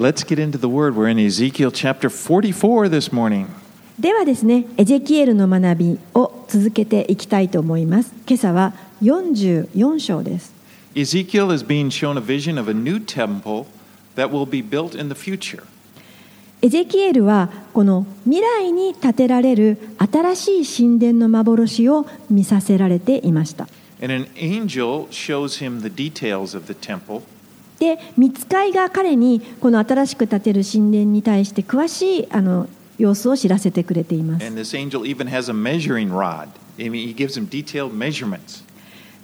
Let's get into the word. We're in Ezekiel chapter 44 this morning. ではですね、エゼキエルの学びを続けていきたいと思います。今朝は44章です。Ezekiel is being shown a vision of a new temple that will be built in the future. エゼキエルはこの未来に建てられる新しい神殿の幻を見させられていました。And an angel shows him the details of the temple. で、見つかいが彼にこの新しく建てる神殿に対して詳しいあの様子を知らせてくれています。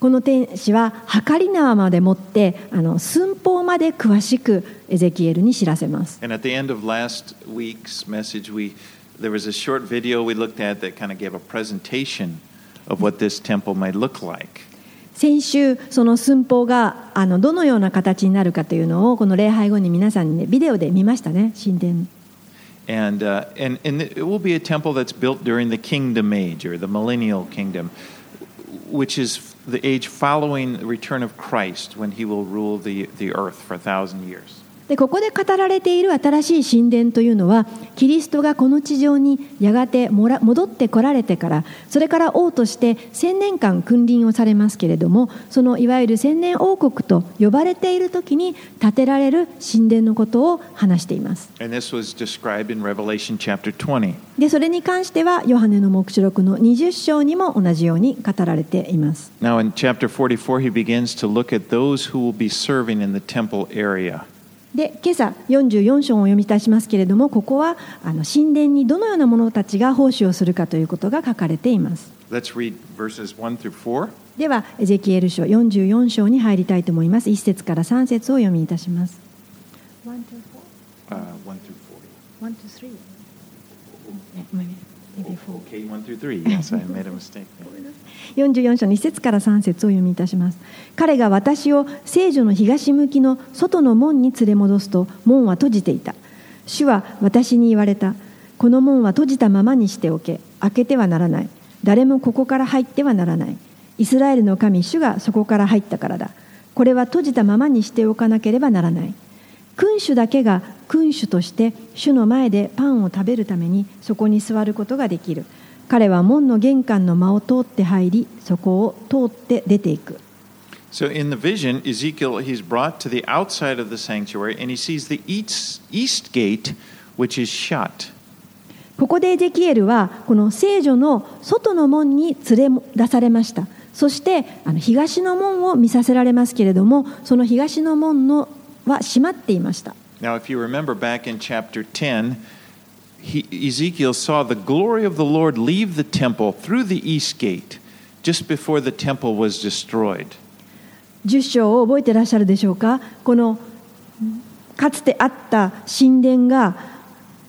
この天使は測り縄まで持ってあの寸法まで詳しくエゼキエルに知らせます。And at the end of last week's message, we there was a short video we looked at that kind of gave a presentation of what this temple might look like. 先週その寸法があのどのような形になるかというのをこの礼拝後に皆さんに、ね、ビデオで見ましたね神殿 And, uh, and, and it will be a temple that's built during the kingdom age or the millennial kingdom, which is the age following the return of Christ when he will rule the, the earth for a thousand years. でここで語られている新しい神殿というのはキリストがこの地上にやがてもら戻ってこられてからそれから王として千年間君臨をされますけれどもそのいわゆる千年王国と呼ばれている時に建てられる神殿のことを話しています And this was described in Revelation chapter 20. でそれに関してはヨハネの黙示録の20章にも同じように語られています Now, in chapter 44, he begins to look at those who will be serving in the temple area. で今朝44章をお読みいたしますけれどもここはあの神殿にどのような者たちが奉仕をするかということが書かれています。Let's read verses 1 through 4. ではエゼキエル書44章に入りたいと思います。1節から3節をお読みいたします。1 Uh, 1 through 3 maybe 4 40. Okay, 1 through 3. Yes, I made a mistake. 44章の1節から3節を読みいたします。彼が私を聖女の東向きの外の門に連れ戻すと門は閉じていた。主は私に言われた。この門は閉じたままにしておけ。開けてはならない。誰もここから入ってはならない。イスラエルの神主がそこから入ったからだ。これは閉じたままにしておかなければならない君主だけが君主として主の前でパンを食べるためにそこに座ることができる。彼は門の玄関の間を通って入りそこを通って出ていく。So, in the vision, Ezekiel, he's brought to the outside of the sanctuary and he sees the east, east gate, which is shut. ここでエゼキエルはこの聖女の外の門に連れ出されました。そしてあの東の門を見させられますけれどもその東の門のは閉まっていました Now, if you remember back in chapter 10, he, Ezekiel saw the glory of the Lord leave the temple through the east gate just before the temple was destroyed. 10章を覚えてらっしゃるでしょうかこのかつてあった神殿が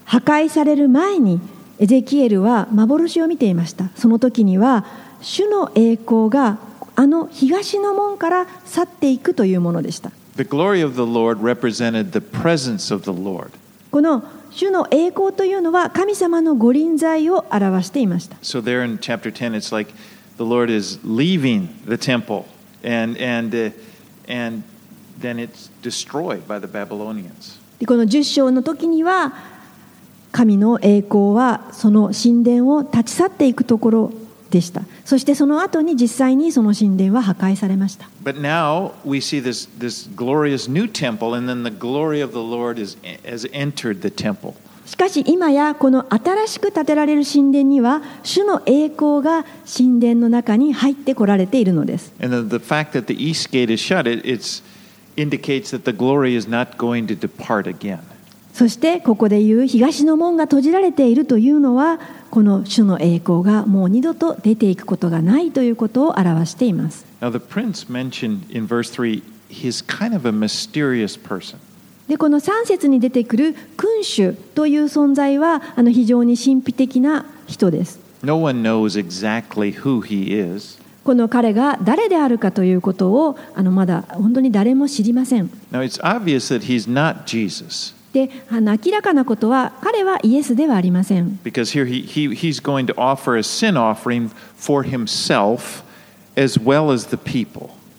破壊される前にエゼキエルは幻を見ていましたその時には主の栄光があの東の門から去っていくというものでした The glory of the Lord represented the presence of the Lord. この主の栄光というのは神様の御臨在を表していました So, there in chapter 10, it's like the Lord is leaving the temple and, and, uh, and then it's destroyed by the Babylonians. でこの10章の時には神の栄光はその神殿を立ち去っていくところでした。そしてその後に実際にその神殿は破壊されました。しかし今やこの新しく建てられる神殿には主の栄光が神殿の中に入ってこられているのです。そしてここで言う東の門が閉じられているというのはこの主の栄光がもう二度と出ていくことがないということを表しています Now, the prince mentioned in verse 3, he's kind of a mysterious person. でこの3節に出てくる君主という存在はあの非常に神秘的な人です No one knows exactly who he is. この彼が誰であるかということをあのまだ本当に誰も知りません Now, it's obvious that he's not Jesus し、あの明らかなことは彼はイエスではありません。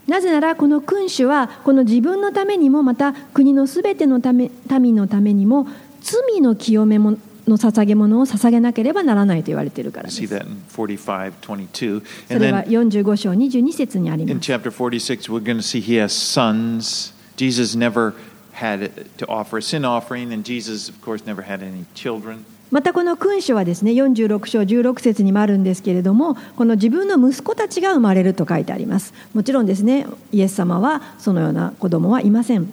なぜならこの君主はこの自分のためにもまた国のすべてのため民のためにも罪の清めもの捧げものを捧げなければならないと言われているから。それは45章22節にあります。Had to offer a sin offering, and Jesus, of course, never had any children. またこの君主はですね46章16節にもあるんですけれどもこの自分の息子たちが生まれると書いてありますもちろんですねイエス様はそのような子供はいません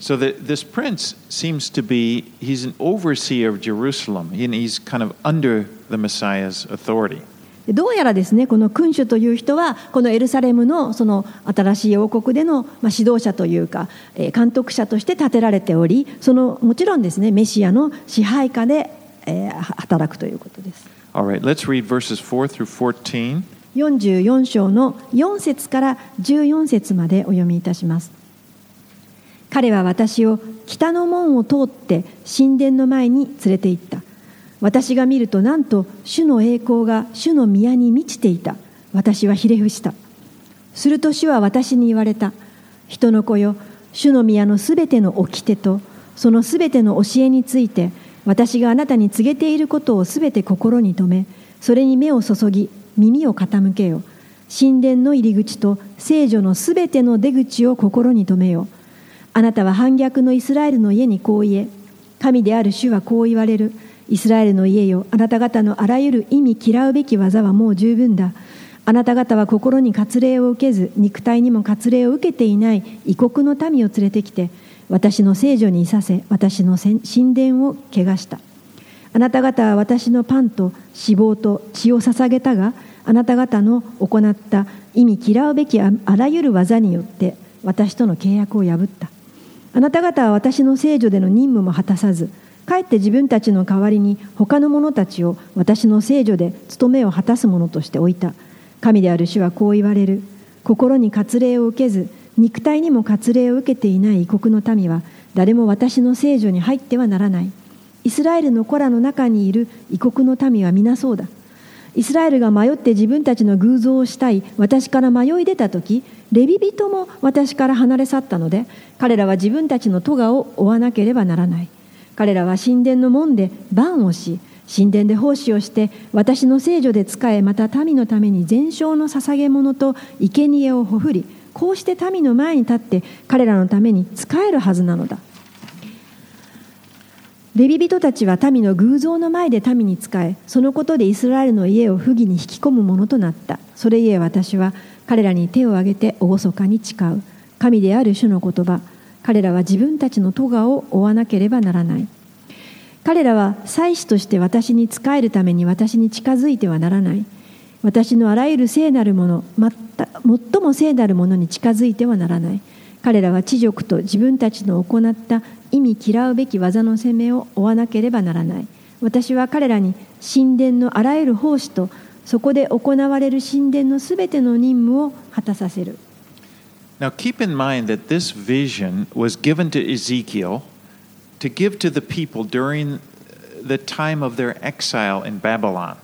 So the, this prince seems to be, he's an overseer of Jerusalem. He, he's kind of under the Messiah's authority. でどうやらですねこの君主という人はこのエルサレムのその新しい王国でのまあ指導者というかえー監督者として立てられておりそのもちろんですねメシアの支配下でえー働くということです。All right, let's read verses 4 through 14. 44章の4節から14節までお読みいたします。彼は私を北の門を通って神殿の前に連れて行った私が見るとなんと主の栄光が主の宮に満ちていた。私はひれ伏した。すると主は私に言われた。人の子よ主の宮のすべての掟とそのすべての教えについて私があなたに告げていることをすべて心に留めそれに目を注ぎ耳を傾けよ。神殿の入り口と聖女のすべての出口を心に留めよ。あなたは反逆のイスラエルの家にこう言え。神である主はこう言われる。イスラエルの家よ。あなた方のあらゆる意味嫌うべき技はもう十分だ。あなた方は心に割礼を受けず肉体にも割礼を受けていない異国の民を連れてきて私の聖女にいさせ私の神殿を汚した。あなた方は私のパンと脂肪と血を捧げたがあなた方の行った意味嫌うべきああらゆる技によって私との契約を破った。あなた方は私の聖女での任務も果たさずかえって自分たちの代わりに他の者たちを私の聖女で務めを果たす者として置いた。神である主はこう言われる。心に割礼を受けず肉体にも割礼を受けていない異国の民は誰も私の聖女に入ってはならない。イスラエルの子らの中にいる異国の民は皆そうだ。イスラエルが迷って自分たちの偶像をしたい私から迷い出た時レビ人も私から離れ去ったので彼らは自分たちの咎を負わなければならない。彼らは神殿の門で番をし神殿で奉仕をして私の聖女で仕えまた民のために全焼の捧げ物と生贄をほふりこうして民の前に立って彼らのために仕えるはずなのだ。レビ人たちは民の偶像の前で民に仕えそのことでイスラエルの家を不義に引き込むものとなった。それゆえ私は彼らに手を挙げて厳かに誓う。神である主の言葉彼らは自分たちの咎を負わなければならない。彼らは祭司として私に仕えるために私に近づいてはならない。私のあらゆる聖なるものまた最も聖なるものに近づいてはならない。彼らは知辱と自分たちの行った意味嫌うべき技の責めを負わなければならない。私は彼らに神殿のあらゆる奉仕とそこで行われる神殿のすべての任務を果たさせる。Now keep in mind that this vision was given to Ezekiel to give to the people during the time of their exile in Babylon.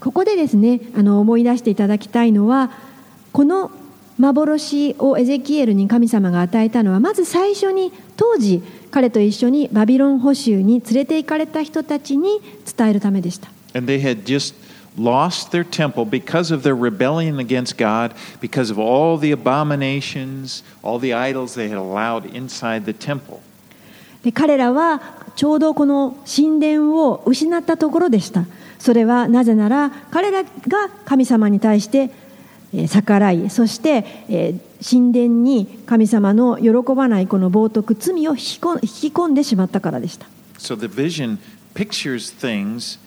ここでですねあの思い出していただきたいのはこの幻をエゼキエルに神様が与えたのはまず最初に当時彼と一緒にバビロン捕囚に連れて行かれた人たちに伝えるためでした。And they had just lost their temple because of their rebellion against God, because of all the abominations, all the idols they had allowed inside the temple. で彼らはちょうどこの神殿を失ったところでした。それはなぜなら彼らが神様に対してえー逆らいそして、えー神殿に神様の喜ばないこの冒涜罪を引き込ん引き込んでしまったからでした。So the vision pictures things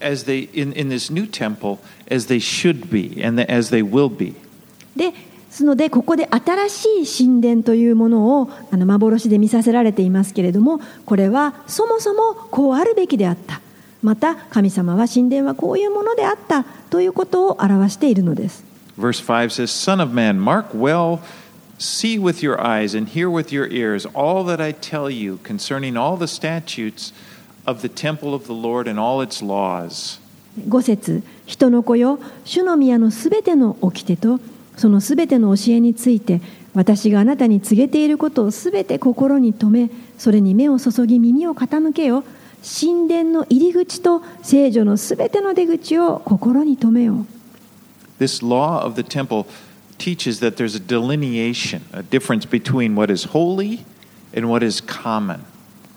as they in, in this new temple as they should be and as they will be. ですのでここで新しい神殿というものをあの幻で見させられていますけれどもこれはそもそもこうあるべきであったまた神様は神殿はこういうものであったということを表しているのです Verse 5 says, Son of man, mark well, see with your eyes, and hear with your ears all that I tell you concerning all the statutes of the temple of the Lord and all its laws. 5節人の子よ主の宮のすべての掟とそのすべての教えについて私があなたに告げていることをすべて心に留めそれに目を注ぎ耳を傾けよ神殿の入り口と聖女のすべての出口を心に留めよう This law of the temple teaches that there's a delineation, a difference between what is holy and what is common.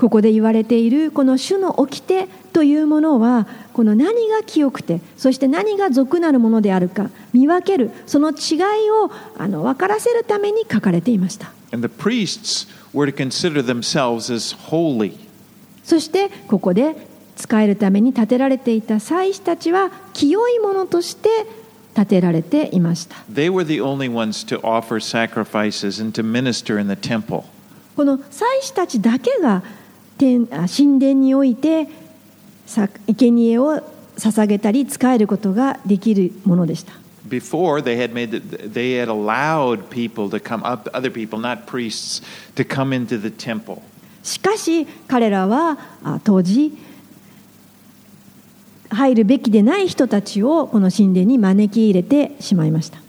ここで言われているこの主の掟というものはこの何が清くてそして何が俗なるものであるか見分けるその違いをあの分からせるために書かれていました And the priests were to consider themselves as holy. そしてここで使えるために建てられていた祭司たちは清いものとして建てられていました.この祭司たちだけが天あ神殿においてさ生贄を捧げたり使えることができるものでした Before they had made the, they had allowed people to come up other people not priests to come into the temple. しかし彼らはあ当時入るべきでない人たちをこの神殿に招き入れてしまいました。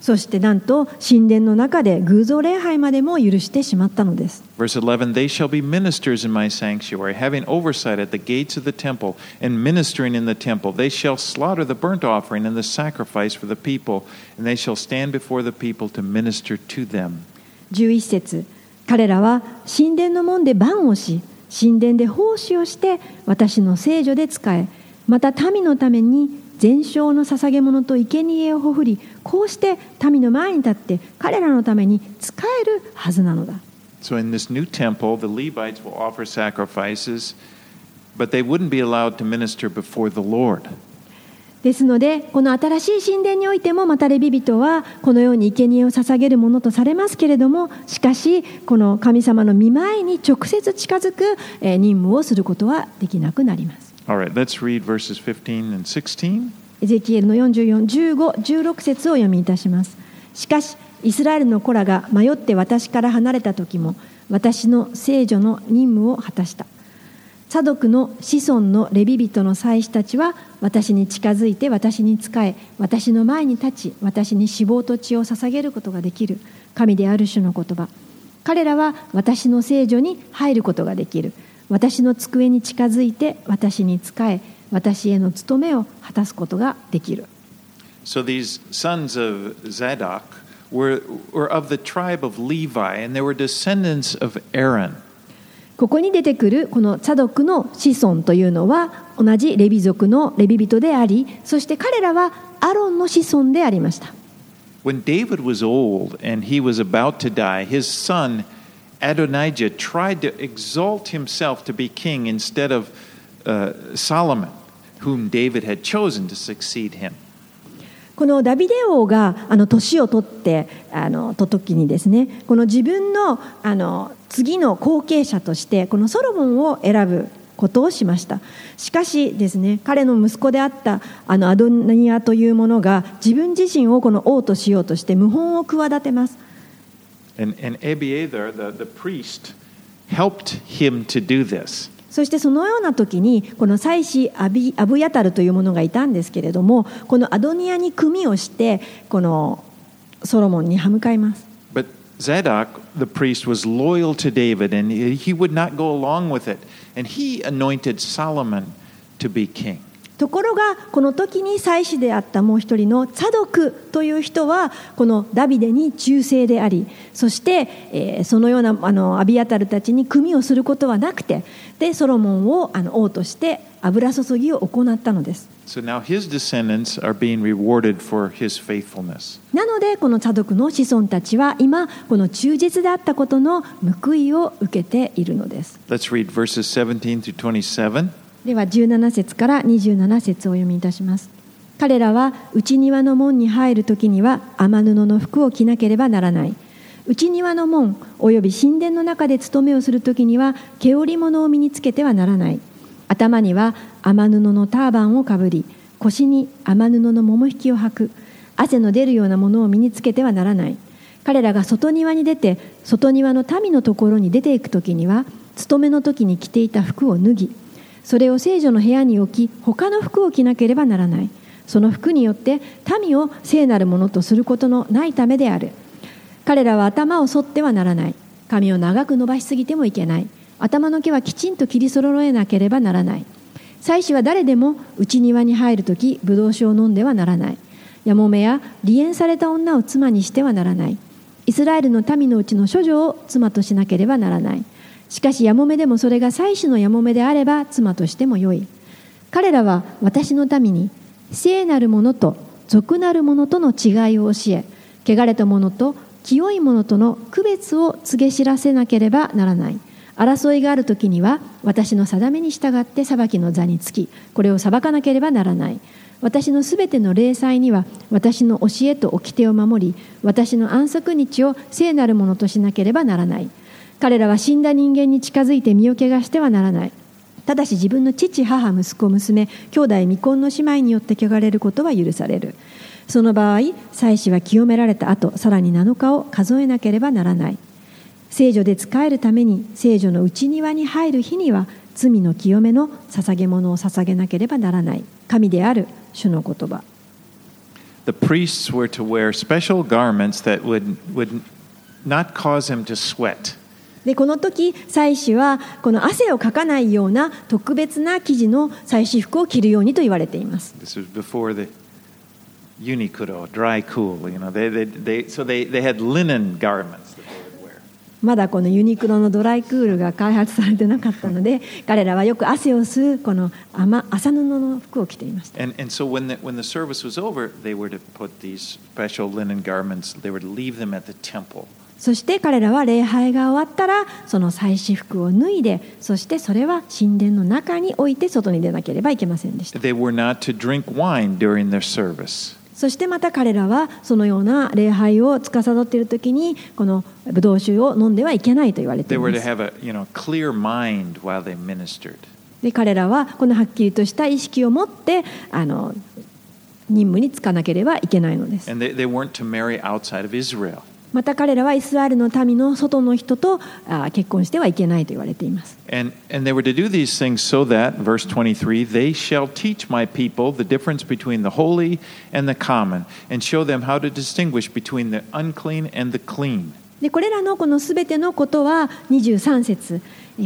そしてなんと神殿の中で偶像礼拝までも許してしまったのです。十一 11: 節彼らは神殿の門で番をし、神殿で奉仕をして私の聖女で仕えまた民のために全焼の捧げ物と生贄をほふりこうして民の前に立って彼らのために仕えるはずなのだ So in this new temple, the Levites will offer sacrifices, but they wouldn't be allowed to minister before the Lord. ですのでこの新しい神殿においてもまたレビ人はこのように生贄を捧げるものとされますけれどもしかしこの神様の御前に直接近づくえー任務をすることはできなくなります。Right, let's read verses 15 and 16. エゼキエルの44、15、16節をお読みいたします。しかし、イスラエルの子らが迷って私から離れた時も、私の聖女の任務を果たした。サドクの子孫のレビ人の祭司たちは私に近づいて私に仕え私の前に立ち私に脂肪と血を捧げることができる神である種の言葉。彼らは私の聖女に入ることができる。私の机に近づいて私に仕え私への務めを果たすことができる。So these sons of Zadok were, were of the tribe of Levi, and they were descendants of Aaron. ここに出てくるこのサドクの子孫というのは同じレビ族のレビ人でありそして彼らはアロンの子孫でありました When David was old and he was about to die, his son Adonijah tried to exalt himself to be king instead of uh, Solomon, whom David had chosen to succeed him. このダビデ王があの年を取ってあのと時にですねこの自分のあの次の後継者としてこのソロモンを選ぶことをしましたしかしですね彼の息子であったあのアドニアというものが自分自身をこの王としようとして謀反を企てます And, and Abiathar, the, the priest, helped him to do this. そしてそのような時にこの祭司アビアブヤタルというものがいたんですけれどもこのアドニアに組をしてこのソロモンに歯向かいます But Zadok, the priest, was loyal to David and he he would not go along with it. And he anointed Solomon to be king. ところがこの時に祭司であったもう一人のサドクという人はこのダビデに忠誠でありそして、えーそのようなあのアビアタルたちに組をすることはなくてでソロモンをあの王として油注ぎを行ったのです So now his descendants are being rewarded for his faithfulness. なのでこのサドクの子孫たちは今この忠実であったことの報いを受けているのです Let's read verses 17 through 27. では17節から27節をお読みいたします。彼らは内庭の門に入る時には雨布の服を着なければならない。内庭の門および神殿の中で務めをする時には毛織物を身につけてはならない。頭には雨布のターバンをかぶり腰に雨布の桃引きを履く。汗の出るようなものを身につけてはならない。彼らが外庭に出て外庭の民のところに出ていく時には勤めの時に着ていた服を脱ぎそれを聖女の部屋に置き他の服を着なければならない。その服によって民を聖なるものとすることのないためである。彼らは頭を剃ってはならない。髪を長く伸ばしすぎてもいけない。頭の毛はきちんと切り揃えなければならない。祭司は誰でも内庭に入るときブドウ酒を飲んではならない。やもめや離縁された女を妻にしてはならない。イスラエルの民のうちの処女を妻としなければならない。しかしやもめでもそれが祭司のやもめであれば妻としてもよい。彼らは私の民に聖なるものと俗なるものとの違いを教え汚れたものと清いものとの区別を告げ知らせなければならない。争いがある時には私の定めに従って裁きの座につきこれを裁かなければならない。私のすべての礼祭には私の教えと掟を守り私の安息日を聖なるものとしなければならない。彼らは死んだ人間に近づいて身を汚してはならない。ただし自分の父母息子娘兄弟未婚の姉妹によって汚れることは許される。その場合祭司は清められた後さらに7日を数えなければならない。聖女で仕えるために聖女の内庭に入る日には罪の清めの捧げ物を捧げなければならない。神である主の言葉。The priests were to wear special garments that would, would not cause him to sweat. でこの時祭司はこの汗をかかないような特別な生地の祭司服を着るようにと言われています This was before the unikuro, dry cool. You know, they, they, they, so they, they had linen garments. まだこのユニクロのドライクールが開発されてなかったので彼らはよく汗を吸うこの麻麻布の服を着ていました And, and so when the, when the service was over, they were to put these special linen garments, they were to leave them at the temple. そして彼らは礼拝が終わったらその祭司服を脱いでそしてそれは神殿の中に置いて外に出なければいけませんでした They were not to drink wine during their service. そしてまた彼らはそのような礼拝を司っている時にこのブドウ酒を飲んではいけないと言われています.で彼らはこのはっきりとした意識を持ってあの任務に就かなければいけないのですまた彼らはイスラエルの民の外の人と結婚してはいけないと言われています。でこれらのこのすべてのことは23節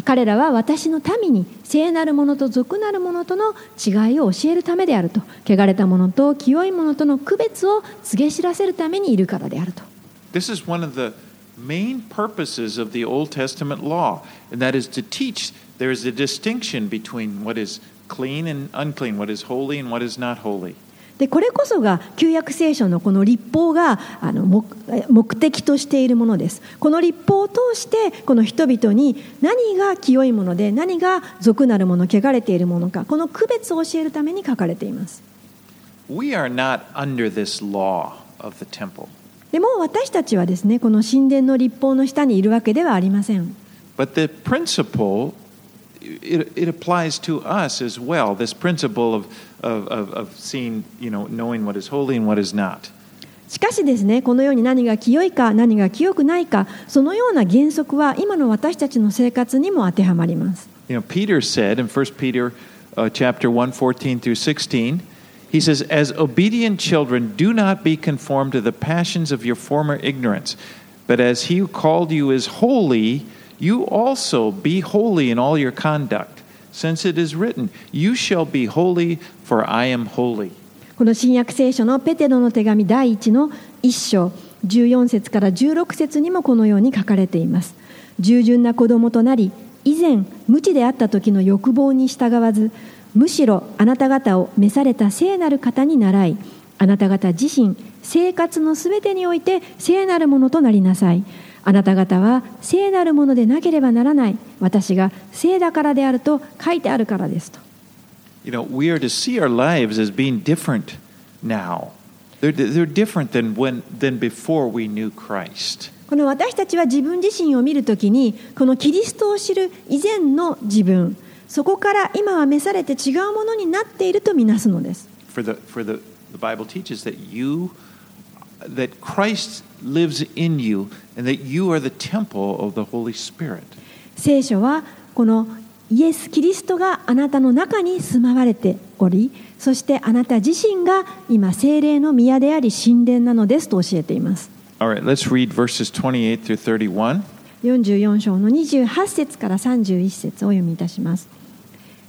彼らは私の民に聖なるものと俗なるものとの違いを教えるためであると、汚れたものと清いものとの区別を告げ知らせるためにいるからであると。This is one of the main purposes of the Old Testament law, and that is to teach there is a distinction between what is clean and unclean, what is holy and what is not holy. でこれこそが旧約聖書のこの立法があの目目的としているものですこの立法を通してこの人々に何が清いもので何が俗なるもの汚れているものかこの区別を教えるために書かれています We are not under this law of the temple, でも私たちはですねこの神殿の立法の下にいるわけではありません but the principle it, it applies to us as well. This principle of, of, of, of seeing, you know, knowing what is holy and what is not. しかしですねこのように何が清いか何が清くないかそのような原則は今の私たちの生活にも当てはまります You know, Peter said in 1 Peter uh, chapter 1, 14 through 16, he says, As obedient children, do not be conformed to the passions of your former ignorance, but as he who called you is holy, you also be holy in all your conduct, since it is written, You shall be holy, for I am holy. この新約聖書のペテロの手紙第1の1章14節から16節にもこのように書かれています従順な子供となり以前無知であった時の欲望に従わず むしろあなた方を召された聖なる方に倣いあなた方自身生活のすべてにおいて聖なるものとなりなさいあなた方は聖なるものでなければならない私が聖だからであると書いてあるからですと You know, we are to see our lives as being different now. They're, they're different than, when, than before we knew Christ. この私たちは自分自身を見るときにこのキリストを知る以前の自分そこから今は召されて違うものになっているとみなすのです。聖書はこのイエス・キリストがあなたの中に住まわれており、そしてあなた自身が今、聖霊の宮であり、神殿なのですと教えています。44章の28節から31節をお読みいたします。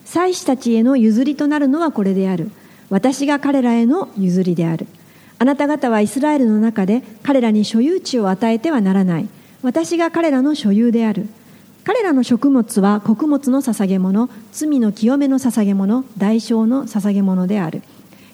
祭司たちへの譲りとなるのはこれである。私が彼らへの譲りである。あなた方はイスラエルの中で彼らに所有地を与えてはならない。私が彼らの所有である。彼らの食物は穀物の捧げ物罪の清めの捧げ物代償の捧げ物である。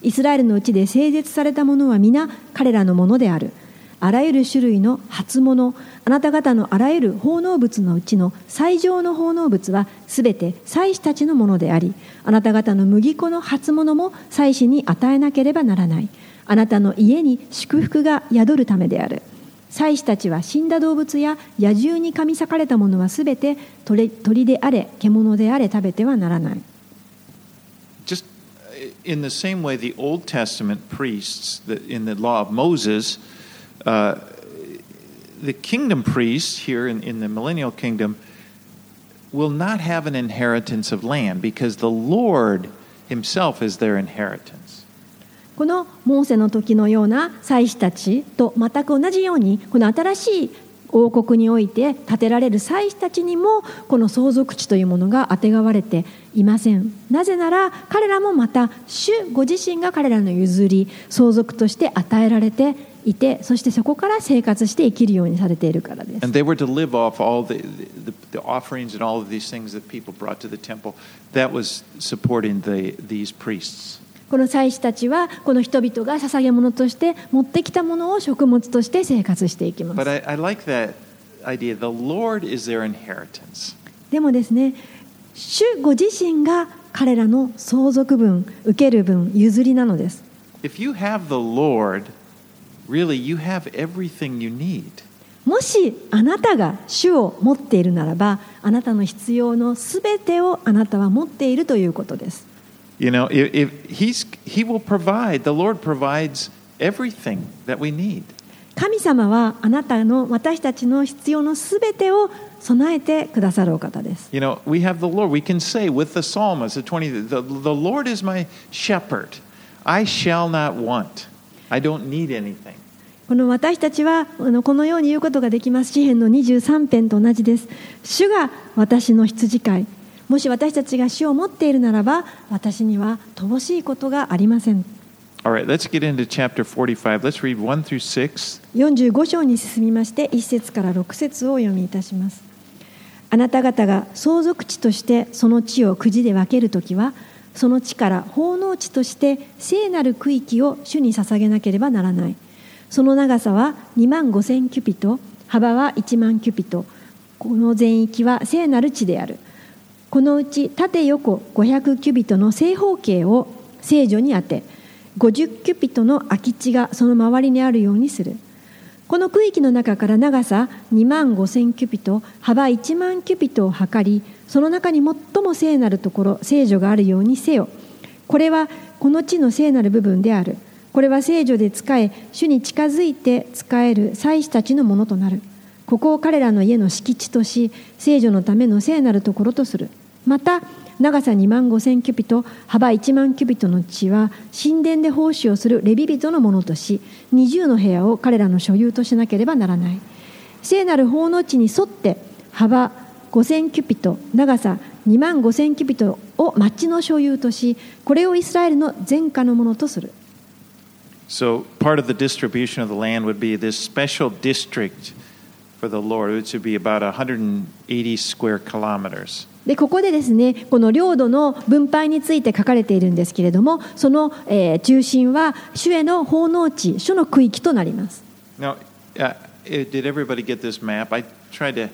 イスラエルのうちで整絶されたものは皆彼らのものである。あらゆる種類の初物あなた方のあらゆる奉納物のうちの最上の奉納物はすべて祭司たちのものでありあなた方の麦粉の初物も祭司に与えなければならない。あなたの家に祝福が宿るためである。祭司たちは死んだ動物や野獣に噛み裂かれたものはすべて鳥鳥であれ獣であれ食べてはならない。Just in the same way, the Old Testament priests, in the law of Moses, uh, the kingdom priests here in, in the millennial kingdom will not have an inheritance of land because the Lord himself is their inheritance. このモーセの時のような祭司たちと全く同じようにこの新しい王国において建てられる祭司たちにもこの相続地というものがあてがわれていませんなぜなら彼らもまた主ご自身が彼らの譲り相続として与えられていてそしてそこから生活して生きるようにされているからです。この祭司たちはこの人々が捧げ物として持ってきたものを食物として生活していきます。でもですね、主ご自身が彼らの相続分、受ける分、譲りなのです。Really, you have everything you need. もしあなたが主を持っているならばあなたの必要のすべてをあなたは持っているということです You know, if, he's, He will provide, the Lord provides everything that we need. 神様はあなたの私たちの必要のすべてを備えてくださるお方です You know, we have the Lord. We can say with the psalmist, the 20, the, the Lord is my shepherd. I shall not want. I don't need anything. この私たちはこのように言うことができます詩篇の23編と同じです主が私の羊飼いもし私たちが主を持っているならば私には乏しいことがありません All right, let's get into chapter 45. Let's read 1 through 6. 45章に進みまして1節から6節をお読みいたしますあなた方が相続地としてその地をくじで分けるときはその地から奉納地として聖なる区域を主に捧げなければならない。その長さは2万5千キュピト幅は1万キュピト。この全域は聖なる地である。このうち縦横500キュビトの正方形を聖女に当て50キュピトの空き地がその周りにあるようにする。この区域の中から長さ2万5千キュピト幅1万キュピトを測りその中に最も聖なるところ聖女があるようにせよ。これはこの地の聖なる部分である。これは聖女で仕え主に近づいて仕える祭司たちのものとなる。ここを彼らの家の敷地とし聖女のための聖なるところとする。また長さ2万5千キュピト幅1万キュピトの地は神殿で奉仕をするレビ人のものとし20の部屋を彼らの所有としなければならない。聖なる奉納地に沿って幅5千キュピト長さ2万5千キュピトを町の所有としこれをイスラエルの全家のものとする So, part of the distribution of the land would be this special district for the Lord, which would be about 180 square kilometers. でここでですねこの領土の分配について書かれているんですけれどもその、えー中心は主への奉納地主の区域となります Now, uh, eh, did everybody get this map? I tried to.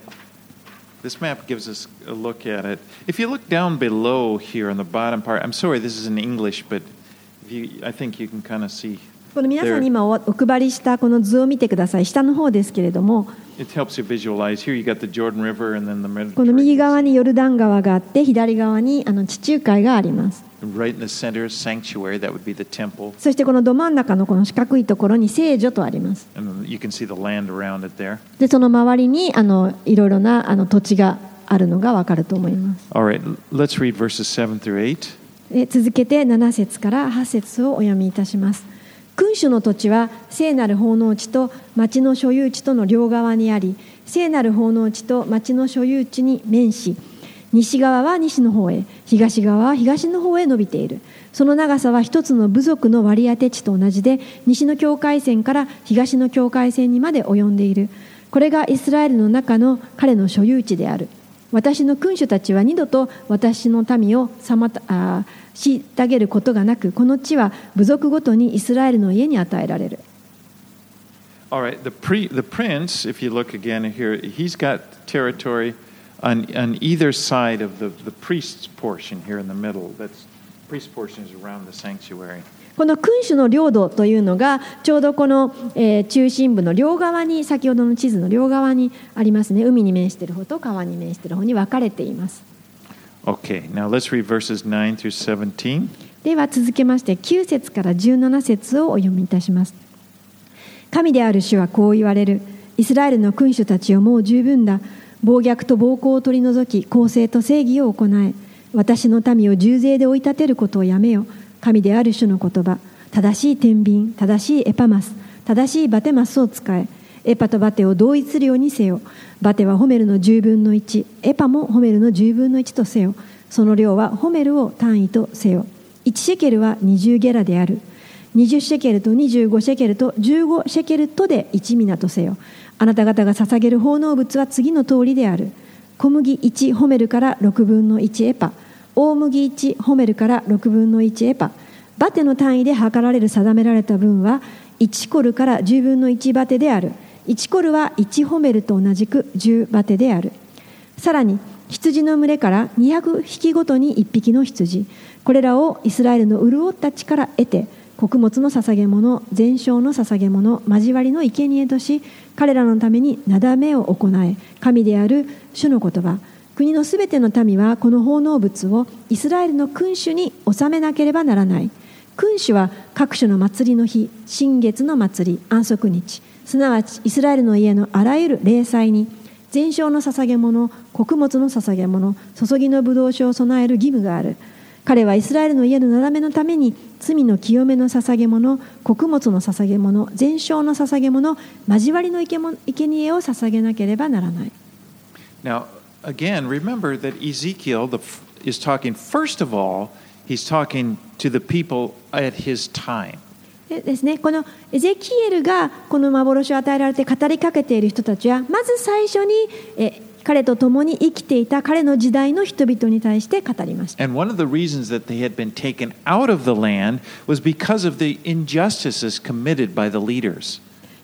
This map gives us a look at it. If you look down below here on the bottom part, I'm sorry this is in English, but if you, I think you can kind of see. この皆さんに今おお配りしたこの図を見てください下の方ですけれども この右側にヨルダン川があって、左側にあの地中海があります。そしてこのど真ん中のこの四角いところに聖女とあります。で、その周りにあのいろいろなあの土地があるのがわかると思います。続けて7節から8節をお読みいたします。君主の土地は聖なる奉納地と町の所有地との両側にあり聖なる奉納地と町の所有地に面し西側は西の方へ東側は東の方へ伸びている。その長さは一つの部族の割り当て地と同じで西の境界線から東の境界線にまで及んでいる。これがイスラエルの中の彼の所有地である。私の君主たちは二度と私の民を妨あ虐げることがなくこの地は部族ごとにイスラエルの家に与えられる All right, the, pre, the prince, if you look again here, he's got territory on, on either side of the, the priest's portion here in the middle. That's priest portion is around the sanctuary. この君主の領土というのがちょうどこの、えー中心部の両側に先ほどの地図の両側にありますね。海に面している方と川に面している方に分かれています。Okay, now let's read verses 9 through 17. では続けまして9節から17節をお読みいたします。神である主はこう言われる。イスラエルの君主たちをもう十分だ。暴虐と暴行を取り除き公正と正義を行え。私の民を重税で追い立てることをやめよ神である主の言葉。正しい天秤正しいエパマス正しいバテマスを使え。エパとバテを同一量にせよ。バテはホメルの10分の1エパもホメルの10分の1とせよ。その量はホメルを単位とせよ。1シェケルは20ゲラである。20シェケルと25シェケルと15シェケルとで1ミナとせよ。あなた方が捧げる奉納物は次の通りである。小麦1ホメルから6分の1エパ。大麦1ホメルから6分の1エパ。バテの単位で測られる定められた分は1コルから10分の1バテである。1コルは1ホメルと同じく10バテである。さらに羊の群れから200匹ごとに1匹の羊。これらをイスラエルの潤った地から得て穀物の捧げ物全焼の捧げ物交わりの生贄とし彼らのためになだめを行え神である主の言葉。国のすべての民はこの奉納物をイスラエルの君主に納めなければならない。君主は各種の祭りの日新月の祭り安息日すなわちイスラエルの家のあらゆる礼祭に全焼の捧げ物穀物の捧げ物注ぎの葡萄酒を備える義務がある。彼はイスラエルの家の斜めのために罪の清めの捧げ物穀物の捧げ物全焼の捧げ物交わりの生贄を捧げなければならない。Now, again, remember that Ezekiel the, is talking, first of all, he's talking to the people at his time. でですね、このエゼキエルがこの幻を与えられて語りかけている人たちはまず最初にえ彼と共に生きていた彼の時代の人々に対して語りました。 And one of the reasons that they had been taken out of the land was because of the injustices committed by the leaders.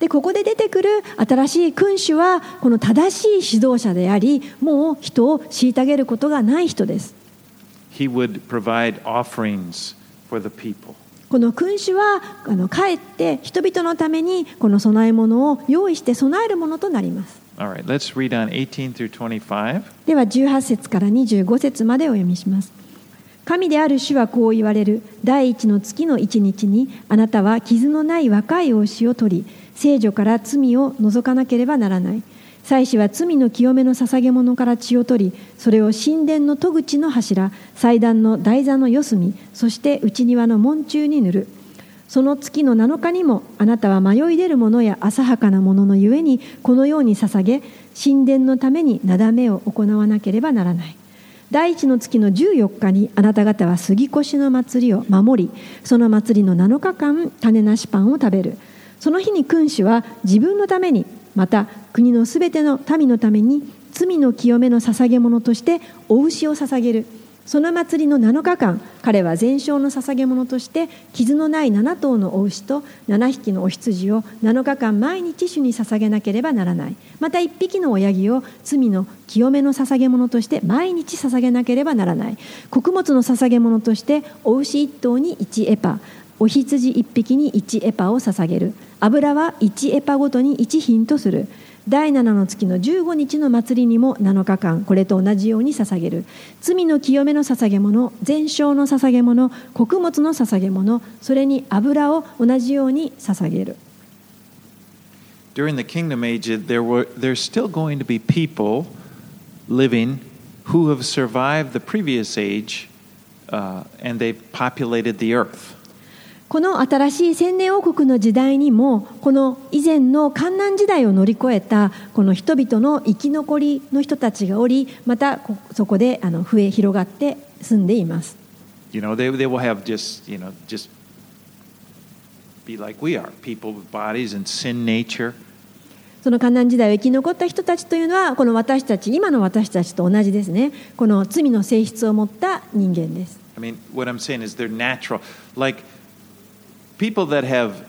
でここで出てくる新しい君主はこの正しい指導者でありもう人を虐げることがない人です He would provide offerings for the people. この君主はあのかえって人々のためにこの供え物を用意して備えるものとなります right, let's read on 18 through 25. では18節から25節までお読みします神である主はこう言われる第一の月の一日にあなたは傷のない若い牛を取り聖女から罪を除かなければならない。祭司は罪の清めの捧げ物から血を取りそれを神殿の戸口の柱祭壇の台座の四隅そして内庭の門中に塗る。その月の7日にもあなたは迷い出るものや浅はかなもののゆえにこのように捧げ神殿のためになだめを行わなければならない。第一の月の14日にあなた方は杉越の祭りを守りその祭りの7日間種なしパンを食べる。その日に君主は自分のためにまた国のすべての民のために罪の清めの捧げ物としてお牛を捧げる。その祭りの7日間彼は全焼の捧げ物として傷のない7頭のお牛と7匹のお羊を7日間毎日主に捧げなければならない。また1匹の親木を罪の清めの捧げ物として毎日捧げなければならない。穀物の捧げ物としてお牛1頭に1エパお羊1匹に1エパを捧げる。油は1エパごとに1品とする第7の月の15日の祭りにも7日間これと同じように捧げる罪の清めの捧げ物全焼の捧げ物穀物の捧げ物それに油を同じように捧げる During the kingdom age, there were, there's still going to be people living who have survived the previous age uh, and they've populated the earth. この新しい千年王国の時代にもこの以前の観難時代を乗り越えたこの人々の生き残りの人たちがおりまたこそこであの増え広がって住んでいます。You know, they, they will have just, you know, just be like we are people with bodies and sin nature. その観難時代を生き残った人たちというのはこの私たち今の私たちと同じですねこの罪の性質を持った人間です I mean, what I'm saying is they're natural. Like people that have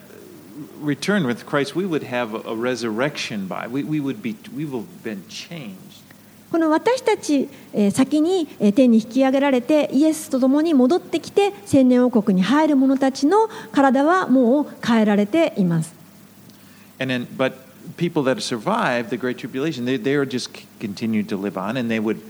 returned with Christ, we would have a, a resurrection by. We, we would be, we will have been changed. この私たち、えー先にえー天に引き上げられてイエスと共に戻ってきて千年王国に入る者たちの体はもう変えられています And then, but people that survived the Great Tribulation, they, they are just c- continued to live on, and they would,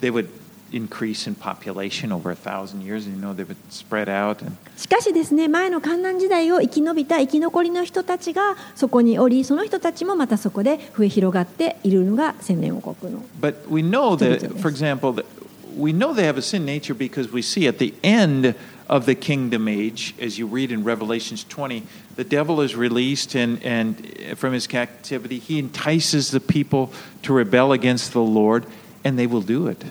they would increase in population over a thousand years, and you know they would spread out. And しかしですね前の観難時代を生き延びた生き残りの人たちがそこにおりその人たちもまたそこで増え広がっているのが千年王国の but we know that, Individuals. for example, that we know they have a sin nature because we see at the end of the kingdom age, as you read in Revelations 20, the devil is released, and, and from his captivity, he entices the people to rebel against the Lord, and they will do it.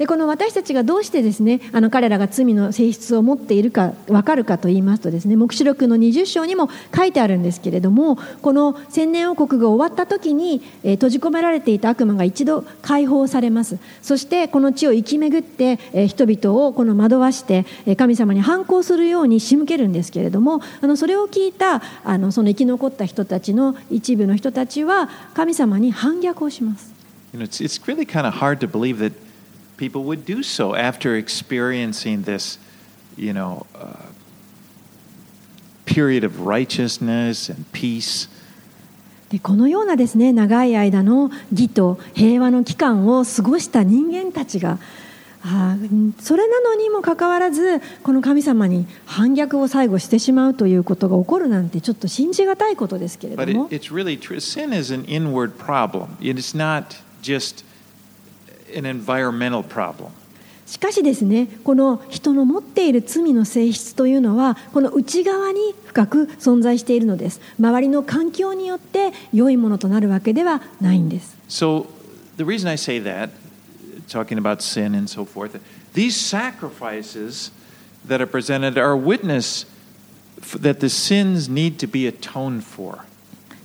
でこの私たちがどうしてですねあの彼らが罪の性質を持っているか分かるかと言いますとですね黙示録の20章にも書いてあるんですけれどもこの千年王国が終わった時に、えー閉じ込められていた悪魔が一度解放されます。そしてこの地を生き巡って、えー人々をこの惑わしてえー神様に反抗するように仕向けるんですけれどもあのそれを聞いたあのその生き残った人たちの一部の人たちは神様に反逆をします。You know, it's, it's really kind of hard to believe that people would do so after experiencing this, you know, uh, period of righteousness and peace. でこのようなですね長い間の義と平和の期間を過ごした人間たちがあそれなのにもかかわらずこの神様に反逆を最後してしまうということが起こるなんてちょっと信じがたいことですけれ But ど it, も it's really true. Sin is an inward problem, it's not just. しかしですねこの人の持っている罪の性質というのはこの内側に深く存在しているのです周りの環境によって良いものとなるわけではないんです So, the reason I say that, talking about sin and so forth, these sacrifices that are presented are witness that the sins need to be atoned for.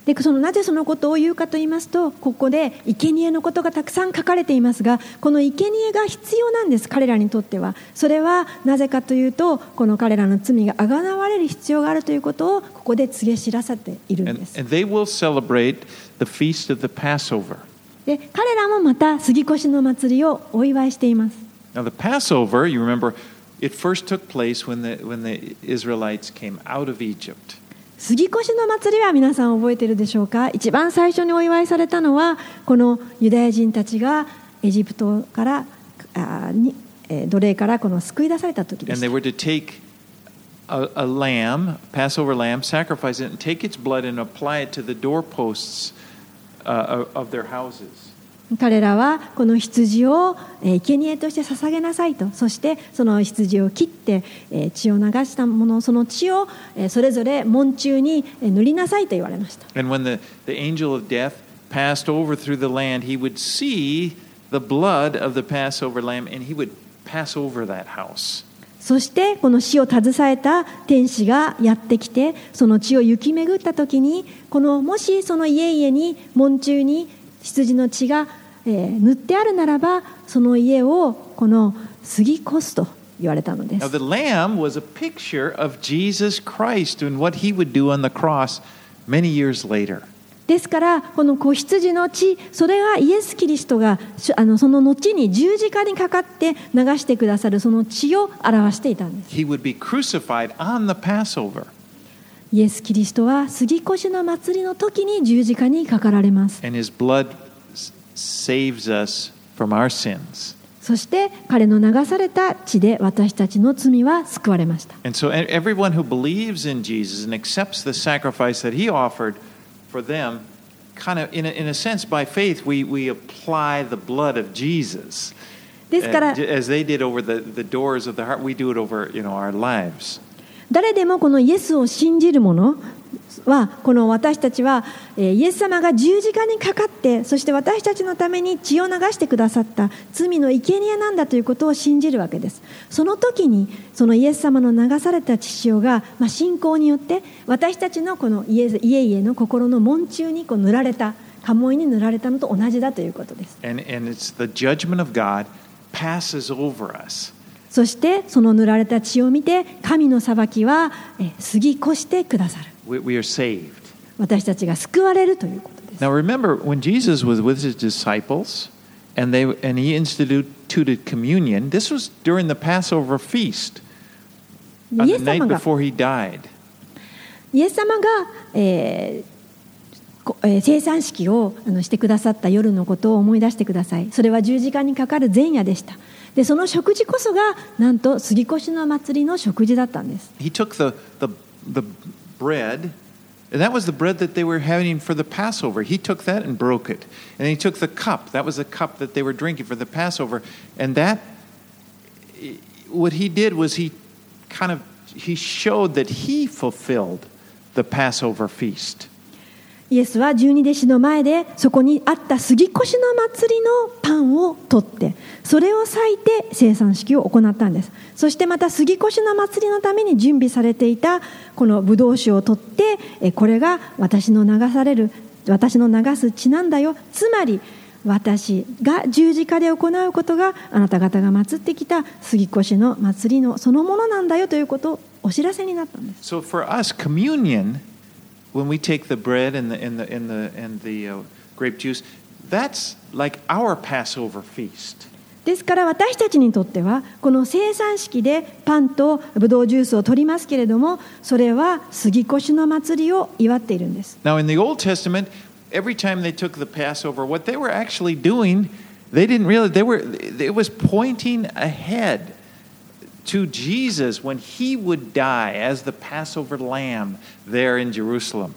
でそのなぜそのことを言うかと言いますとここで生贄のことがたくさん書かれていますがこの生贄が必要なんです彼らにとってはそれはなぜかというとこの彼らの罪があがなわれる必要があるということをここで告げ知らせているんです and they will celebrate the feast of the Passover. で彼らもまた杉越の祭りをお祝いしています Now, the Passover, you remember, it first took place when the, when the Israelites came out of Egypt. 杉越の祭りは皆さん覚えているでしょうか一番最初にお祝いされたのはこのユダヤ人たちがエジプトからあにえー奴隷からこの救い出された時で And し they た were to take a, a lamb, Passover lamb, sacrifice it, and take its blood and apply it to the doorposts uh, of their houses. 彼らはこの羊をえー生贄として捧げなさいとそしてその羊を切ってえー血を流したものその血をえーそれぞれ門中にえー塗りなさいと言われました And when the, the angel of death passed over through the land, he would see the blood of the Passover lamb and he would pass over that house. そしてこの死を携えた天使がやってきてその血を行き巡った時にこのもしその家々に門中に羊の血が、えー塗ってあるならばその家をこの過ぎ越すと言われたので Now, す the lamb was a picture of Jesus Christ and what he would do on the cross many years later. ですからこの子羊の血それがイエス・キリストがしあのその後に十字架にかかって流してくださるその血を表していたんです He would be crucified on the Passover, イエス・キリストは杉越の祭りの時に十字架にかかられます.そして彼の流された血で私たちの罪は救われました And so, e- everyone who believes in Jesus and accepts the sacrifice that he offered for them, kind of, in a, in a sense, by faith, we, we apply the blood of Jesus. ですから Uh, as they did over the, the doors of the heart, we do it over you know, our lives. 誰でもこのイエスを信じる者はこの私たちはイエス様が十字架にかかってそして私たちのために血を流してくださった罪の生贄なんだということを信じるわけです。その時にそのイエス様の流された血潮が、まあ、信仰によって私たちのこの家々の心の門中にこう塗られた家紋に塗られたのと同じだということです。And, and そしてその塗られた血を見て神の裁きはえー過ぎ越してくださる We, we are saved. 私たちが救われるということです Now remember, when Jesus was with his disciples and, they, and he instituted communion, this was during the Passover feast, the エス night 様が before he died. イエス様が、えーこえー生産式をあのしてくださった夜のことを思い出してくださいそれは十字架にかかる前夜でしたでその食事こそがなんと杉越の祭りの食事だったんです He took the, the, the bread, and that was the bread that they were having for the Passover. He took that and broke it. And he took the cup, that was the cup that they were drinking for the Passover. And that, what he did was he kind of, he showed that he fulfilled the Passover feast. イエスは十二弟子の前でそこにあった杉越の祭りのパンを取ってそれを裂いて生産式を行ったんです。そしてまた杉越の祭りのために準備されていたこのブドウ酒を取ってこれが私の流される私の流す血なんだよ。つまり私が十字架で行うことがあなた方が祀ってきた杉越の祭りのそのものなんだよということをお知らせになったんです。So when we take the bread and the, and the, and the, and the uh, grape juice, that's like our Passover feast. ですから私たちにとってはこの生産式でパンとブドウジュースを取りますけれどもそれは杉越の祭りを祝っているんです Now, in the Old Testament, every time they took the Passover, what they were actually doing, they didn't realize they were. It was pointing ahead To Jesus when he would die as the Passover lamb there in Jerusalem.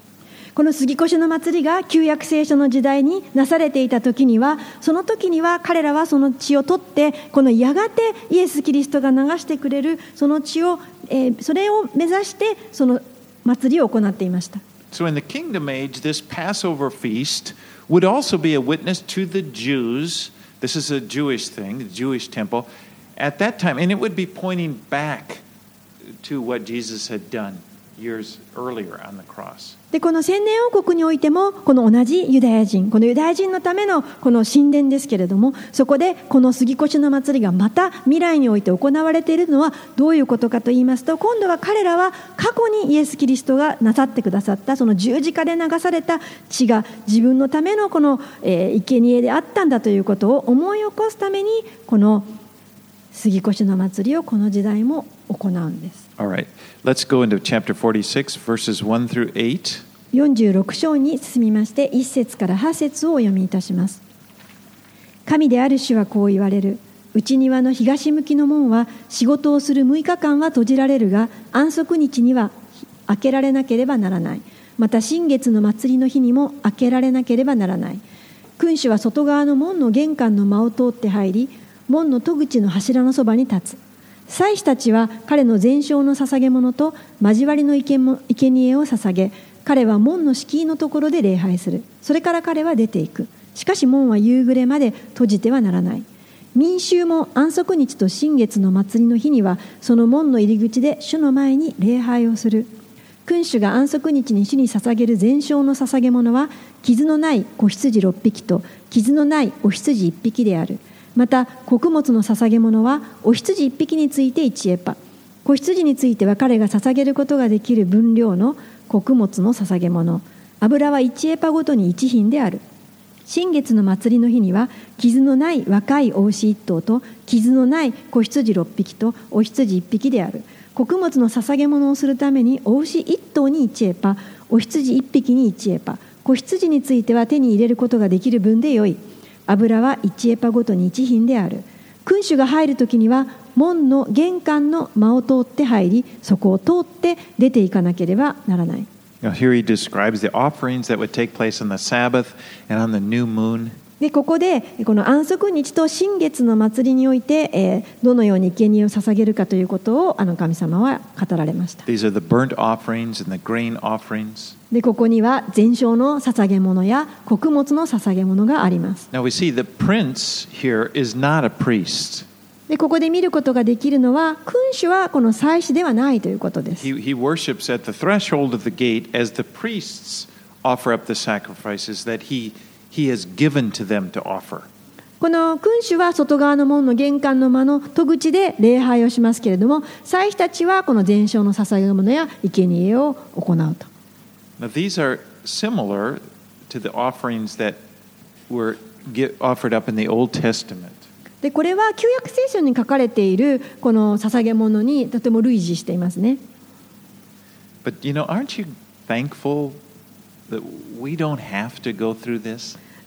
この杉越の祭りが旧約聖書の時代になされていた時にはその時には彼らはその血を取ってこのやがてイエス・キリストが流してくれるその血を、えーそれを目指してその祭りを行っていました So, in the kingdom age, this Passover feast would also be a witness to the Jews. This is a Jewish thing, the Jewish temple at that time, and it would be pointing back to what Jesus had done でこの千年王国においてもこの同じユダヤ人このユダヤ人のためのこの神殿ですけれどもそこでこの杉越の祭りがまた未来において行われているのはどういうことかと言いますと今度は彼らは過去にイエス・キリストがなさってくださったその十字架で流された血が自分のためのこの、えー生贄であったんだということを思い起こすためにこの杉越の祭りをこの時代も行うんです。All right, let's go into chapter 46, verses 1 through 8. 46章に進みまして1節から8節をお読みいたします。神である主はこう言われる。内庭の東向きの門は仕事をする6日間は閉じられるが安息日には開けられなければならない。また新月の祭りの日にも開けられなければならない。君主は外側の門の玄関の間を通って入り門の戸口の柱のそばに立つ。祭司たちは彼の全焼の捧げ物と交わりの生贄を捧げ彼は門の敷居のところで礼拝する。それから彼は出ていく。しかし門は夕暮れまで閉じてはならない。民衆も安息日と新月の祭りの日にはその門の入り口で主の前に礼拝をする。君主が安息日に主に捧げる全焼の捧げ物は傷のない子羊6匹と傷のないお羊1匹である。また穀物の捧げ物はお羊1匹について1エパ子羊については彼が捧げることができる分量の穀物の捧げ物。油は1エパごとに1品である。新月の祭りの日には傷のない若いお牛1頭と傷のない子羊6匹とお羊1匹である。穀物の捧げ物をするためにお牛1頭に1エパお羊1匹に1エパ子羊については手に入れることができる分でよい。油は1エパごとに1品である君主が入る時には門の玄関の間を通って入りそこを通って出ていかなければならない Now, here he describes the offerings that would take place on the Sabbath and on the new moon. でここでこの安息日と新月の祭りにおいて、え、どのように生贄を捧げるかということをあの神様は語られました。でここには全焼の捧げ物や穀物の捧げ物があります。でここで見ることができるのは君主はこの祭司ではないということです。He has given to them to offer. この君主は外側の門の玄関の間の戸口で礼拝をしますけれども祭司たちはこの全焼の捧げ物や生贄を行うと Now, these are similar to the offerings that were offered up in the Old Testament. でこれは旧約聖書に書かれているこの捧げ物にとても類似していますね But you know, aren't you thankful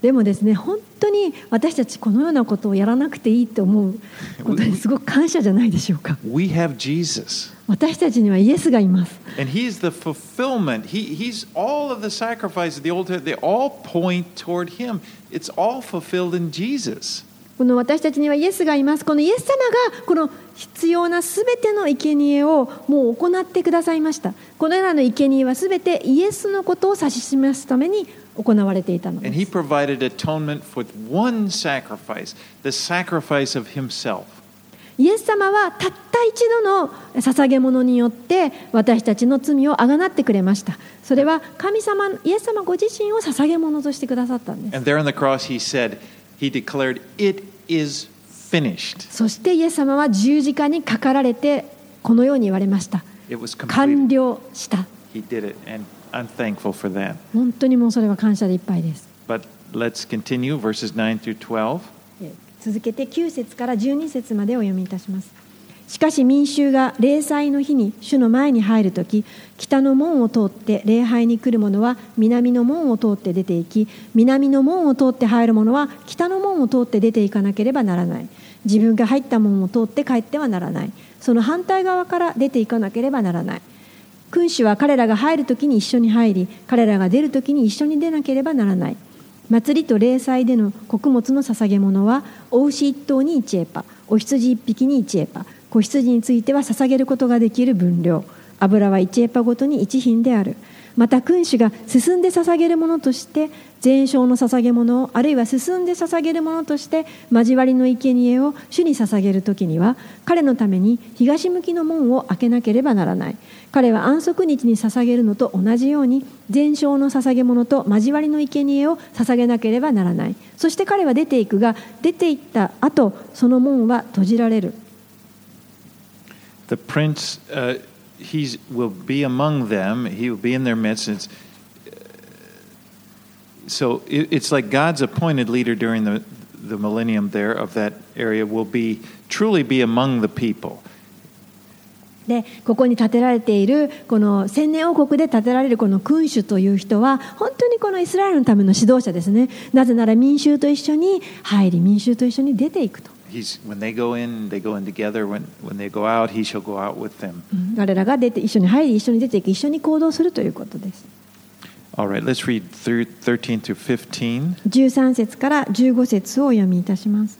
でもですね本当に私たちこのようなことをやらなくていいと思うことにすごく感謝じゃないでしょうか We have Jesus. 私たちにはイエスがいます And he's the fulfillment. He, he's all of the sacrifices of the Old Testament. They all point toward him. It's all fulfilled in Jesus. この私たちにはイエスがいます。このイエス様がこの必要なすべての生贄をもう行ってくださいました。このような生贄はすべてイエスのことを指し示すために行われていたの And で he す provided atonement one sacrifice, the sacrifice of himself. イエス様はたった一度の捧げ物によって私たちの罪をあがなってくれました。それは神様イエス様ご自身を捧げ物としてくださったんです。And there on the cross, he said, he declared, It is finished. そしてイエス様は十字架にかかられてこのように言われました It was 完 completed. 了した He did it, and I'm thankful for that. 本当にもうそれは感謝でいっぱいです But let's continue verses 9 through 12. え続けて9節から12節までお読みいたしますしかし民衆が礼祭の日に主の前に入るとき北の門を通って礼拝に来る者は南の門を通って出て行き南の門を通って入る者は北の門を通って出て行かなければならない。自分が入った門を通って帰ってはならない。その反対側から出て行かなければならない。君主は彼らが入るときに一緒に入り彼らが出るときに一緒に出なければならない。祭りと礼祭での穀物の捧げ物はお牛一頭に1エパお羊一匹に1エパ子羊については捧げることができる分量。油は1エパごとに1品である。また君主が進んで捧げるものとして全焼の捧げ物をあるいは進んで捧げるものとして交わりの生贄を主に捧げる時には彼のために東向きの門を開けなければならない。彼は安息日に捧げるのと同じように全焼の捧げ物と交わりの生贄を捧げなければならない。そして彼は出ていくが出て行った後その門は閉じられる。The prince, uh, he will be among them. He will be in their midst. It's, so it, it's like God's appointed leader during the, the millennium there of that area will be truly be among the people. でここに建てられているこの千年王国で建てられるこの君主という人は本当にこのイスラエルのための指導者ですねなぜなら民衆と一緒に入り民衆と一緒に出ていくと He's, when they go in, they go in together. When, when they go out, he shall go out with them. うん彼らが出て一緒に入り一緒に出ていく一緒に行動するということです All right, let's read through 13 through 15. 13節から15節をお読みいたします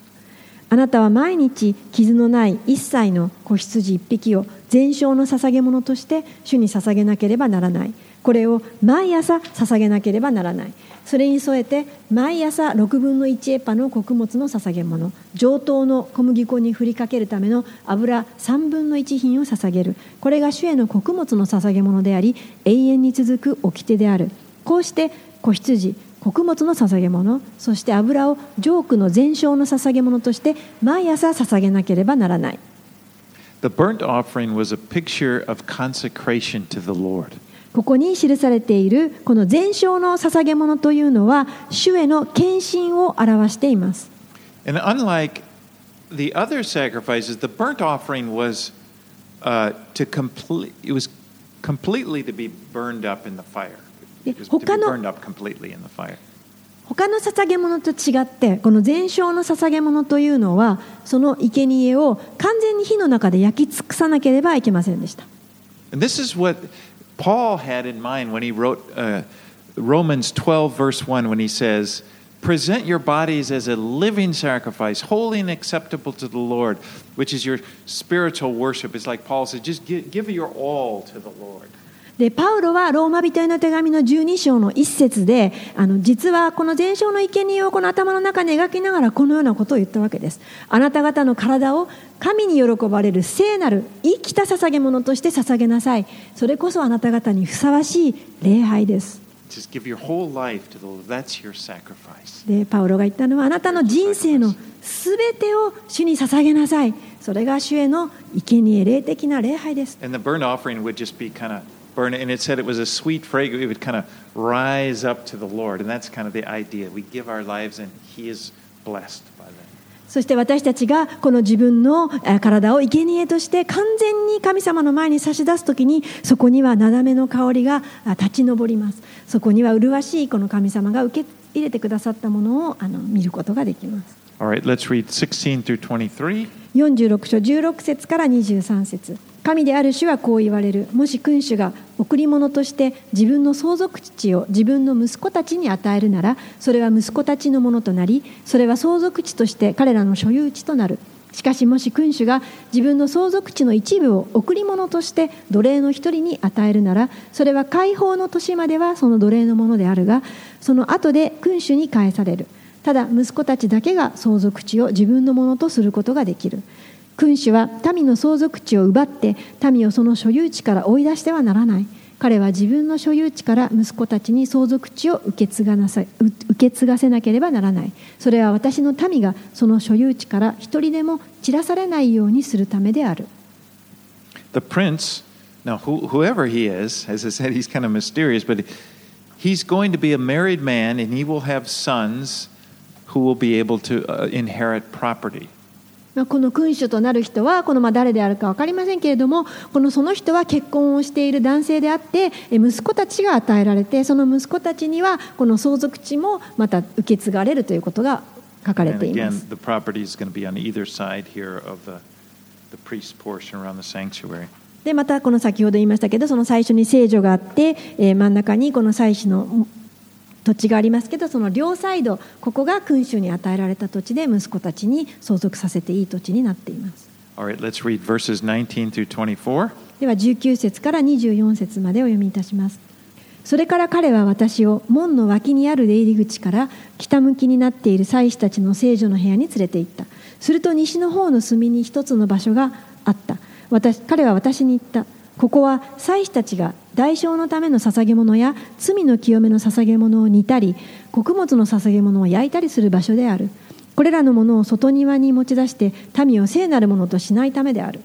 あなたは毎日傷のない一切の子羊一匹を全焼の捧げ物として主に捧げなければならないこれを毎朝捧げなければならない。それに添えて毎朝6分の1エパの穀物の捧げ物。上等の小麦粉に振りかけるための油3分の1品を捧げる。これが主への穀物の捧げ物であり永遠に続く掟である。こうして子羊穀物の捧げ物そして油をジョークの全焼の捧げ物として毎朝捧げなければならない。The burnt offering was a picture of consecration to the Lord. ここに記されているこの全焼の捧げ物というのは主への献身を表しています And unlike the other sacrifices, the burnt offering was uh, to complete. It was completely to be burned up in the fire. It was to be burned up completely in the fire. 他の捧げ物と違ってこの全焼の捧げ物というのはその生贄を完全に火の中で焼き尽くさなければいけませんでした And this is what Paul had in mind when he wrote uh, Romans 12, verse 1, when he says, Present your bodies as a living sacrifice, holy and acceptable to the Lord, which is your spiritual worship. It's like Paul said, just give, give your all to the Lord. でパウロはローマ人への手紙の12章の一節であの実はこの全焼の生贄をこの頭の中に描きながらこのようなことを言ったわけです。あなた方の体を神に喜ばれる聖なる生きた捧げ物として捧げなさい。それこそあなた方にふさわしい礼拝です。Just give your whole life to the Lord. That's your sacrifice. でパウロが言ったのはあなたの人生のすべてを主に捧げなさい。それが主への生贄霊的な礼拝です。And the burnt offering would just be kind of burn, and it said it was a sweet fragrance. It would kind of rise up to the Lord, and that's kind of the idea. We give our lives, and He is blessed by that. そして私たちがこの自分のえー体を生贄として完全に神様の前に差し出すときにそこにはなだめの香りがあ立ち上りますそこには麗しいこの神様が受け入れてくださったものをあの見ることができます All right, let's read 16 through 23. 46章16節から23節神である主はこう言われる。もし君主が贈り物として自分の相続地を自分の息子たちに与えるならそれは息子たちのものとなりそれは相続地として彼らの所有地となる。しかしもし君主が自分の相続地の一部を贈り物として奴隷の一人に与えるならそれは解放の年まではその奴隷のものであるがその後で君主に返される。ただ息子たちだけが相続地を自分のものとすることができる。君主は民の相続地を奪って民をその所有地から追い出してはならない彼は自分の所有地から息子たちに相続地を受け継がなさう受け継がせなければならないそれは私の民がその所有地から一人でも散らされないようにするためである The prince, now who, whoever he is, as I said, he's kind of mysterious, but he's going to be a married man and he will have sons who will be able to uh, inherit property. まあこの君主となる人はこのまあ誰であるか分かりませんけれどもこのその人は結婚をしている男性であってえ息子たちが与えられてその息子たちにはこの相続地もまた受け継がれるということが書かれています。でまたこの先ほど言いましたけどその最初に聖女があって、えー真ん中にこの祭司の土地がありますけどその両サイドここが君主に与えられた土地で息子たちに相続させていい土地になっています。Right, let's read verses 19 through 24. では19節から24節までお読みいたします。それから彼は私を門の脇にある出入り口から北向きになっている祭司たちの聖女の部屋に連れて行った。すると西の方の隅に一つの場所があった。私彼は私に言ったここは祭司たちが代償のための捧げ物や罪の清めの捧げ物を煮たり穀物の捧げ物を焼いたりする場所である。これらのものを外庭に持ち出して民を聖なるものとしないためである。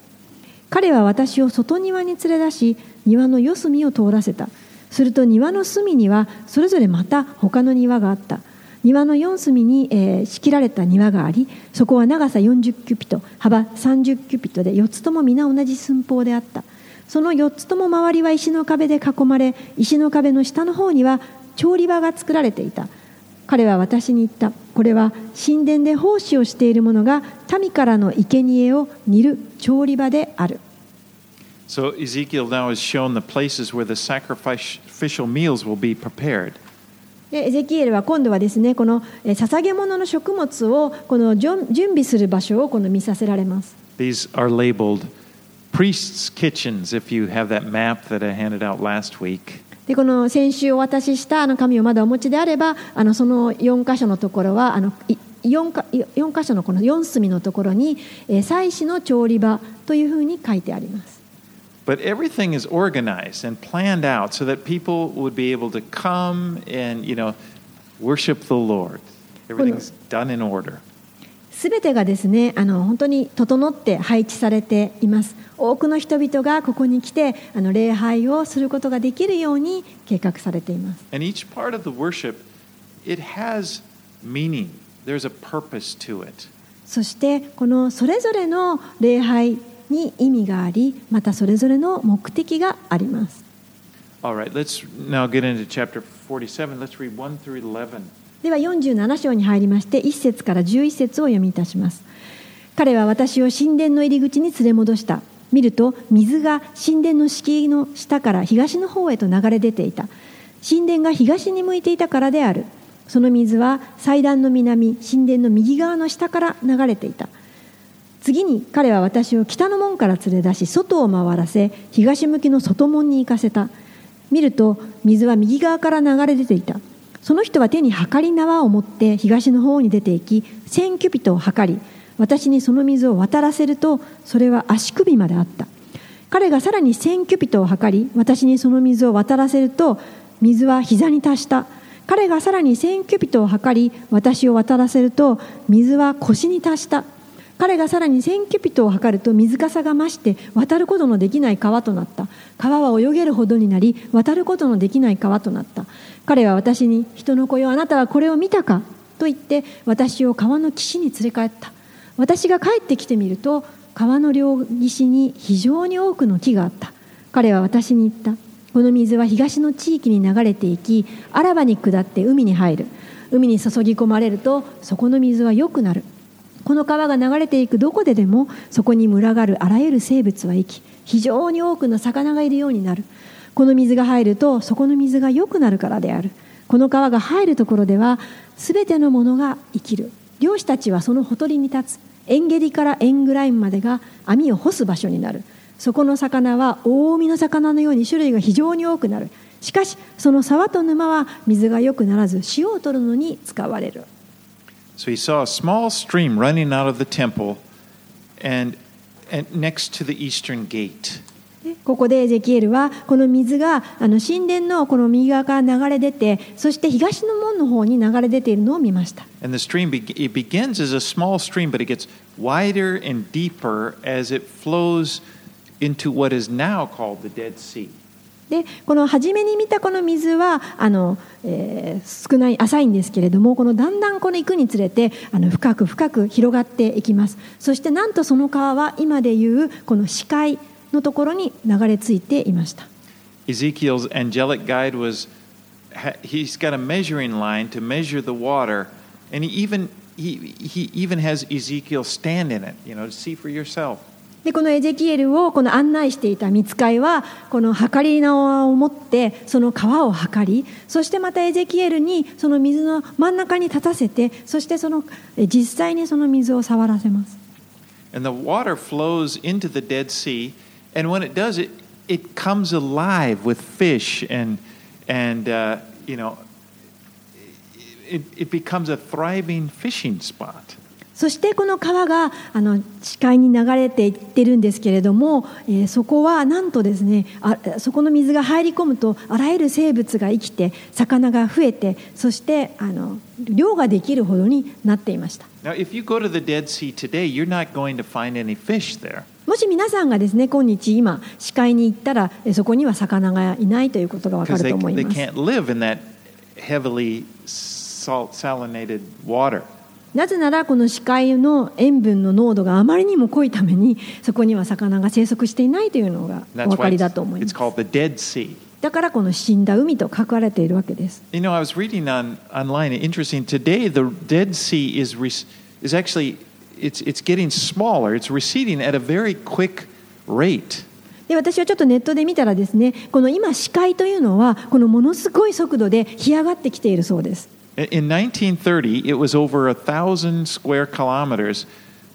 彼は私を外庭に連れ出し庭の四隅を通らせた。すると庭の隅にはそれぞれまた他の庭があった。庭の四隅に、えー仕切られた庭がありそこは長さ40キュピト幅30キュピトで4つとも皆同じ寸法であった。その4つとも周りは石の壁で囲まれ石の壁の下の方には調理場が作られていた。彼は私に言った。これは神殿で奉仕をしている者が民からの生贄を煮る調理場である。So Ezekiel now has shown the places where the sacrificial meals will be prepared. でエゼキエルは今度はですねこのえー捧げ物の食物をこの準準備する場所をこの見させられます。These are labeled priests' kitchens if you have that map that I handed out last week. でこの先週お渡ししたあの紙をまだお持ちであればあのその4箇所のところはあのい 4, か4箇所のこの4隅のところにえー祭祀の調理場というふうに書いてあります But everything is organized and planned out so that people would be able to come and, you know, worship the Lord. Everything's done in order. すてがですねあの本当に整って配置されています。多くの人々がここに来てあの礼拝をすることができるように計画されています。そしてこのそれぞれの礼拝に意味がありまたそれぞれの目的があります。では47章に入りまして1節から11節を読みいたします。彼は私を神殿の入り口に連れ戻した。見ると水が神殿の敷居の下から東の方へと流れ出ていた。神殿が東に向いていたからである。その水は祭壇の南神殿の右側の下から流れていた。次に彼は私を北の門から連れ出し外を回らせ東向きの外門に行かせた。見ると水は右側から流れ出ていた。その人は手に測り縄を持って東の方に出て行き千キュピトを測り私にその水を渡らせるとそれは足首まであった。彼がさらに千キュピトを測り私にその水を渡らせると水は膝に達した。彼がさらに千キュピトを測り私を渡らせると水は腰に達した。彼がさらに1000キュピトを測ると水かさが増して渡ることのできない川となった。川は泳げるほどになり渡ることのできない川となった。彼は私に人の子よあなたはこれを見たか？と言って私を川の岸に連れ帰った。私が帰ってきてみると川の両岸に非常に多くの木があった。彼は私に言った。この水は東の地域に流れていきあらばに下って海に入る。海に注ぎ込まれるとそこの水は良くなる。この川が流れていくどこででもそこに群がるあらゆる生物は生き非常に多くの魚がいるようになる。この水が入るとそこの水が良くなるからである。この川が入るところでは全てのものが生きる。漁師たちはそのほとりに立つ。エンゲリからエングラインまでが網を干す場所になる。そこの魚は大海の魚のように種類が非常に多くなる。しかしその沢と沼は水が良くならず塩を取るのに使われる。So he saw a small stream running out of the temple and, and next to the eastern gate. でここでエゼキエルはこの水があの神殿のこの右側から流れ出てそして東の門の方に流れ出ているのを見ました And the stream be- it begins as a small stream, but it gets wider and deeper as it flows into what is now called the Dead Sea. でこの初めに見たこの水はあの、えー少ない浅いんですけれどもこのだんだんこの行くにつれてあの深く深く広がっていきますそしてなんとその川は今でいうこの視界のところに流れ着いていました Ezekiel's angelic guide was he's got a measuring line to measure the water, and he even he, he even has Ezekiel stand in it, you know, to see for yourself. でこのエゼキエルをこの案内していた見つかいはこの測り縄を持ってその川を測りそしてまたエゼキエルにその水の真ん中に立たせてそしてそのえ実際にその水を触らせます And the water flows into the Dead Sea, and when it does, it it comes alive with fish and and uh, you know it, it becomes a thriving fishing spot. そしてこの川があの視界に流れていってるんですけれども、えーそこはなんとですねあそこの水が入り込むとあらゆる生物が生きて魚が増えてそしてあの漁ができるほどになっていました。Now, if you go to the Dead Sea today, you're not going to find any fish there. もし皆さんがですね今日今視界に行ったらえーそこには魚がいないということがわかると思いますなぜならこの視界の塩分の濃度があまりにも濃いためにそこには魚が生息していないというのがお分かりだと思います.だからこの死んだ海と書かれているわけです You know, I was reading on online. Interesting. Today, the Dead Sea is is actually it's it's getting smaller. It's receding at a very quick rate. で私はちょっとネットで見たらですねこの今視界というのはこのものすごい速度で干上がってきているそうです In 1930, it was over a thousand square kilometers,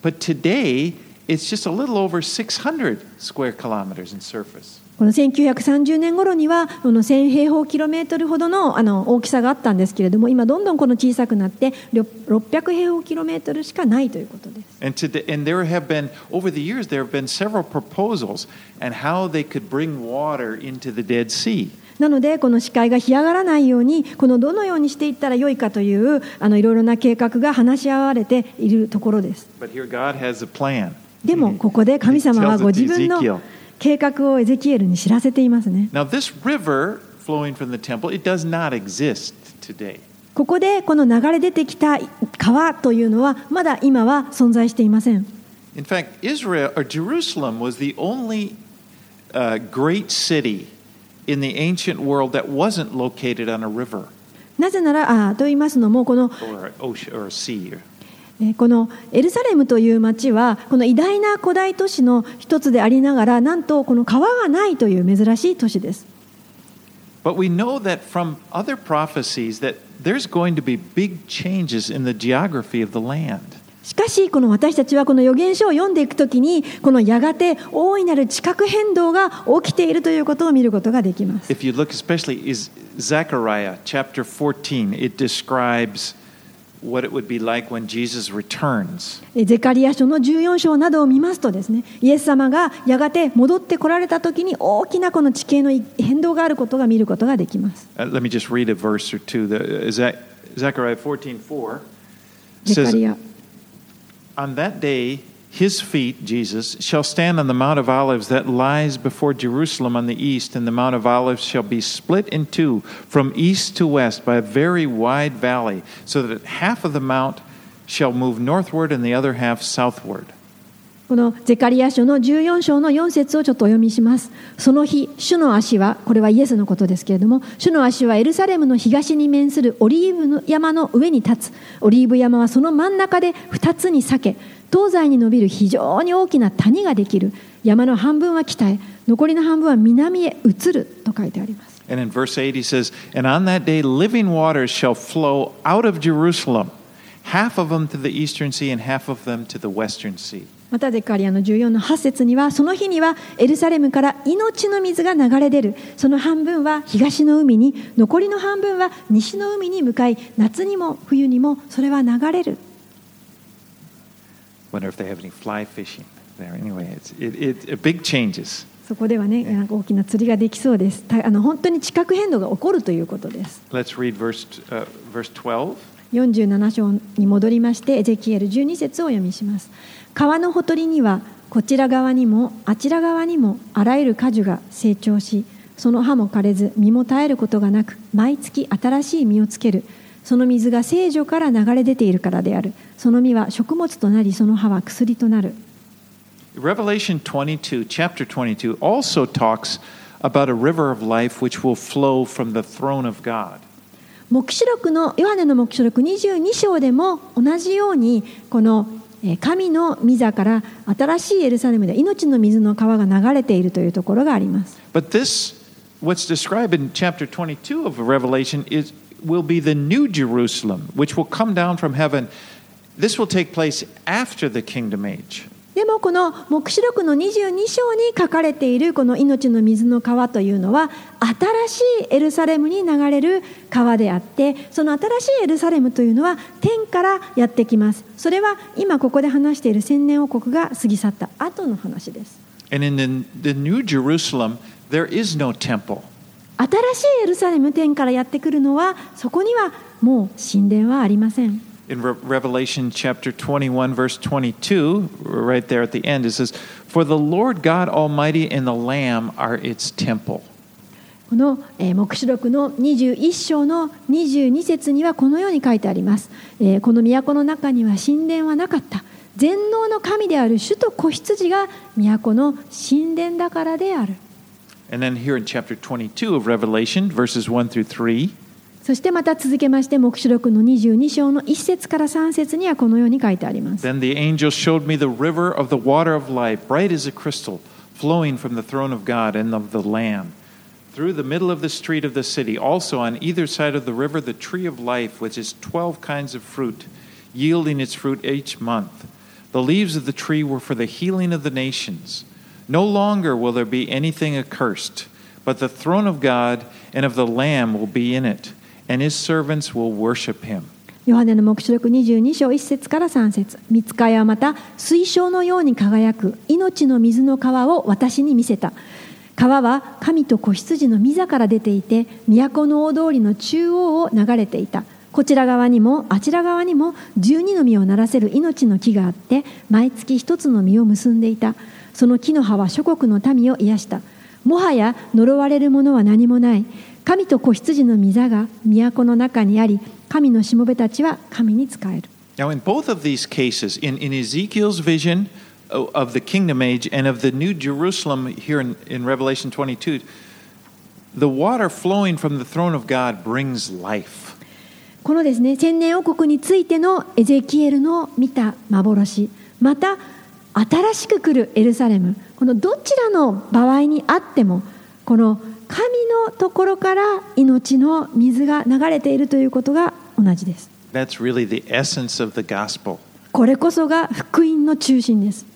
but today it's just a little over 600 square kilometers in surface. この1930年頃にはこの1000平方キロメートルほどのあの大きさがあったんですけれども今どんどんこの小さくなってろ600平方キロメートルしかないということです And, today, and there have been, over the years, there have been several proposals on how they could bring water into the Dead Sea. なのでこの視界が干上がらないようにこのどのようにしていったらよいかというあのいろいろな計画が話し合われているところです.でもここで神様はご自分の計画をエゼキエルに知らせていますね Now, this river flowing from the temple, it does not exist today. ここでこの流れ出てきた川というのはまだ今は存在していません In fact, Israel or Jerusalem was the only uh, great city in the ancient world that wasn't located on a river なぜならあと言いますのもこの or ocean or a sea. えーこのエルサレムという町はこの偉大な古代都市の一つでありながらなんとこの川がないという珍しい都市です But we know that from other prophecies that there's going to be big changes in the geography of the land. しかし、この私たちはこの予言書を読んでいくときに、このやがて大いなる地殻変動が起きているということを見ることができます。ゼカリア書の14章などを見ますとですね、イエス様がやがて戻ってこられたときに大きなこの地形の変動があることが見ることができます。On that day, his feet, Jesus, shall stand on the Mount of Olives that lies before Jerusalem on the east, and the Mount of Olives shall be split in two from east to west by a very wide valley, so that half of the mount shall move northward and the other half southward. このゼカリア書の14章の4節をちょっとお読みします。その日、主の足は、これはイエスのことですけれども、主の足はエルサレムの東に面するオリーブの山の上に立つ。オリーブ山はその真ん中で2つに裂け、東西に伸びる非常に大きな谷ができる。山の半分は北へ、残りの半分は南へ移ると書いてあります。And in verse 8, he says, And on that day, living waters shall flow out of Jerusalem, half of them to the eastern sea and half of them to the western sea. またゼカリアの14の8節にはその日にはエルサレムから命の水が流れ出るその半分は東の海に残りの半分は西の海に向かい夏にも冬にもそれは流れる Wonder if they have any fly fishing there. Anyway, it's, it, it, big changes. そこではねなんか大きな釣りができそうですたあの本当に地殻変動が起こるということです Let's read verse, uh, verse 12. 47章に戻りましてエゼキエル12節をお読みします川のほとりにはこちら側にもあちら側にもあらゆる果樹が成長しその葉も枯れず実も絶えることがなく毎月新しい実をつける。その水が聖女から流れ出ているからである。その実は食物となりその葉は薬となる。Revelation 22, chapter 22, also talks about a river of life which will flow from the throne of God. 黙示録のヨハネの黙示録22章でも同じようにこの神の御座から新しいエルサレムで命の水の川が流れているというところがあります。But this, what's described in chapter 22 of Revelation, is, will be the new Jerusalem, which will come down from heaven. This will take place after the kingdom age. でもこの黙示録の22章に書かれているこの命の水の川というのは新しいエルサレムに流れる川であってその新しいエルサレムというのは天からやってきます。それは今ここで話している千年王国が過ぎ去った。後の話です。And in the, the new Jerusalem, there is no temple. 新しいエルサレム天からやってくるのはそこにはもう神殿はありません In Re- Revelation chapter 21, verse 22, right there at the end, it says, For the Lord God Almighty and the Lamb are its temple. この、えー黙示録の21章の22節にはこのように書いてあります、えーこの都の中には神殿はなかった全能の神である主と子羊が都の神殿だからである And then here in chapter 22 of Revelation, verses 1 through 3, そしてまた続けまして黙示録の22章の1節から3節にはこのように書いてあります Then the angel showed me the river of the water of life, bright as a crystal, flowing from the throne of God and of the Lamb. Through the middle of the street of the city, also on either side of the river, the tree of life, which is twelve kinds of fruit, yielding its fruit each month. The leaves of the tree were for the healing of the nations. No longer will there be anything accursed, but the throne of God and of the Lamb will be in it, and his servants will worship him. ヨハネの黙示録22章1節から3節。見つかいはまた水晶のように輝く命の水の川を私に見せた。川は神と子羊の御座から出ていて都の大通りの中央を流れていた。こちら側にもあちら側にも12の実をならせる命の木があって毎月一つの実を結んでいた。その木の葉は諸国の民を癒した。もはや呪われるものは何もない。神と子羊の御座が都の中にあり神のしもべたちは神に仕える Now, in both of these cases, in, in Ezekiel's vision of the kingdom age and of the New Jerusalem here in, in Revelation 22, the water flowing from the throne of God brings life. このですね千年王国についてのエゼキエルの見た幻また新しく来るエルサレムこのどちらの場合にあってもこの神のところから命の水が流れているということが同じです That's really the essence of the gospel. これこそが福音の中心です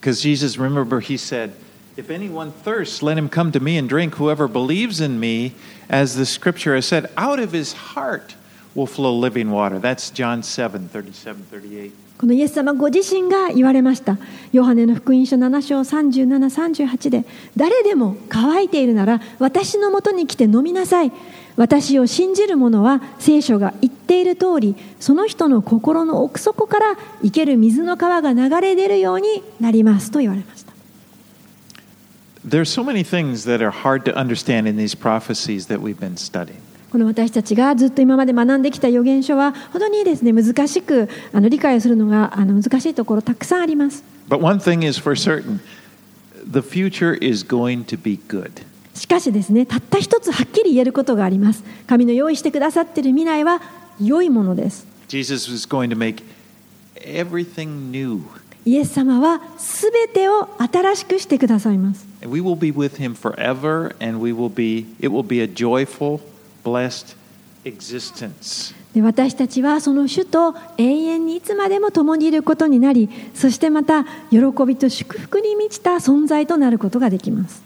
Because Jesus, remember, he said, If anyone thirsts, let him come to me and drink. Whoever believes in me, as the scripture has said, out of his heart will flow living water. That's John 7 37 38. このイエス様ご自身が言われました。ヨハネの福音書7章3738で誰でも乾いているなら私のもとに来て飲みなさい。私を信じる者は聖書が言っている通りその人の心の奥底から生ける水の川が流れ出るようになりますと言われました。There's so many things that are hard to understand in these prophecies that we've been studying. この私たちがずっと今まで学んできた予言書は、本当にですね難しくあの理解するのがあの難しいところ、たくさんあります。しかしですね、たった一つはっきり言えることがあります。神の用意してくださっている未来は良いものです。イエス様はすべてを新しくしてくださいます。And we will be with him forever, and we will be, it will be a joyful 私たちはその主と永遠にいつまでも共にいることになりそしてまた喜びと祝福に満ちた存在となることができます。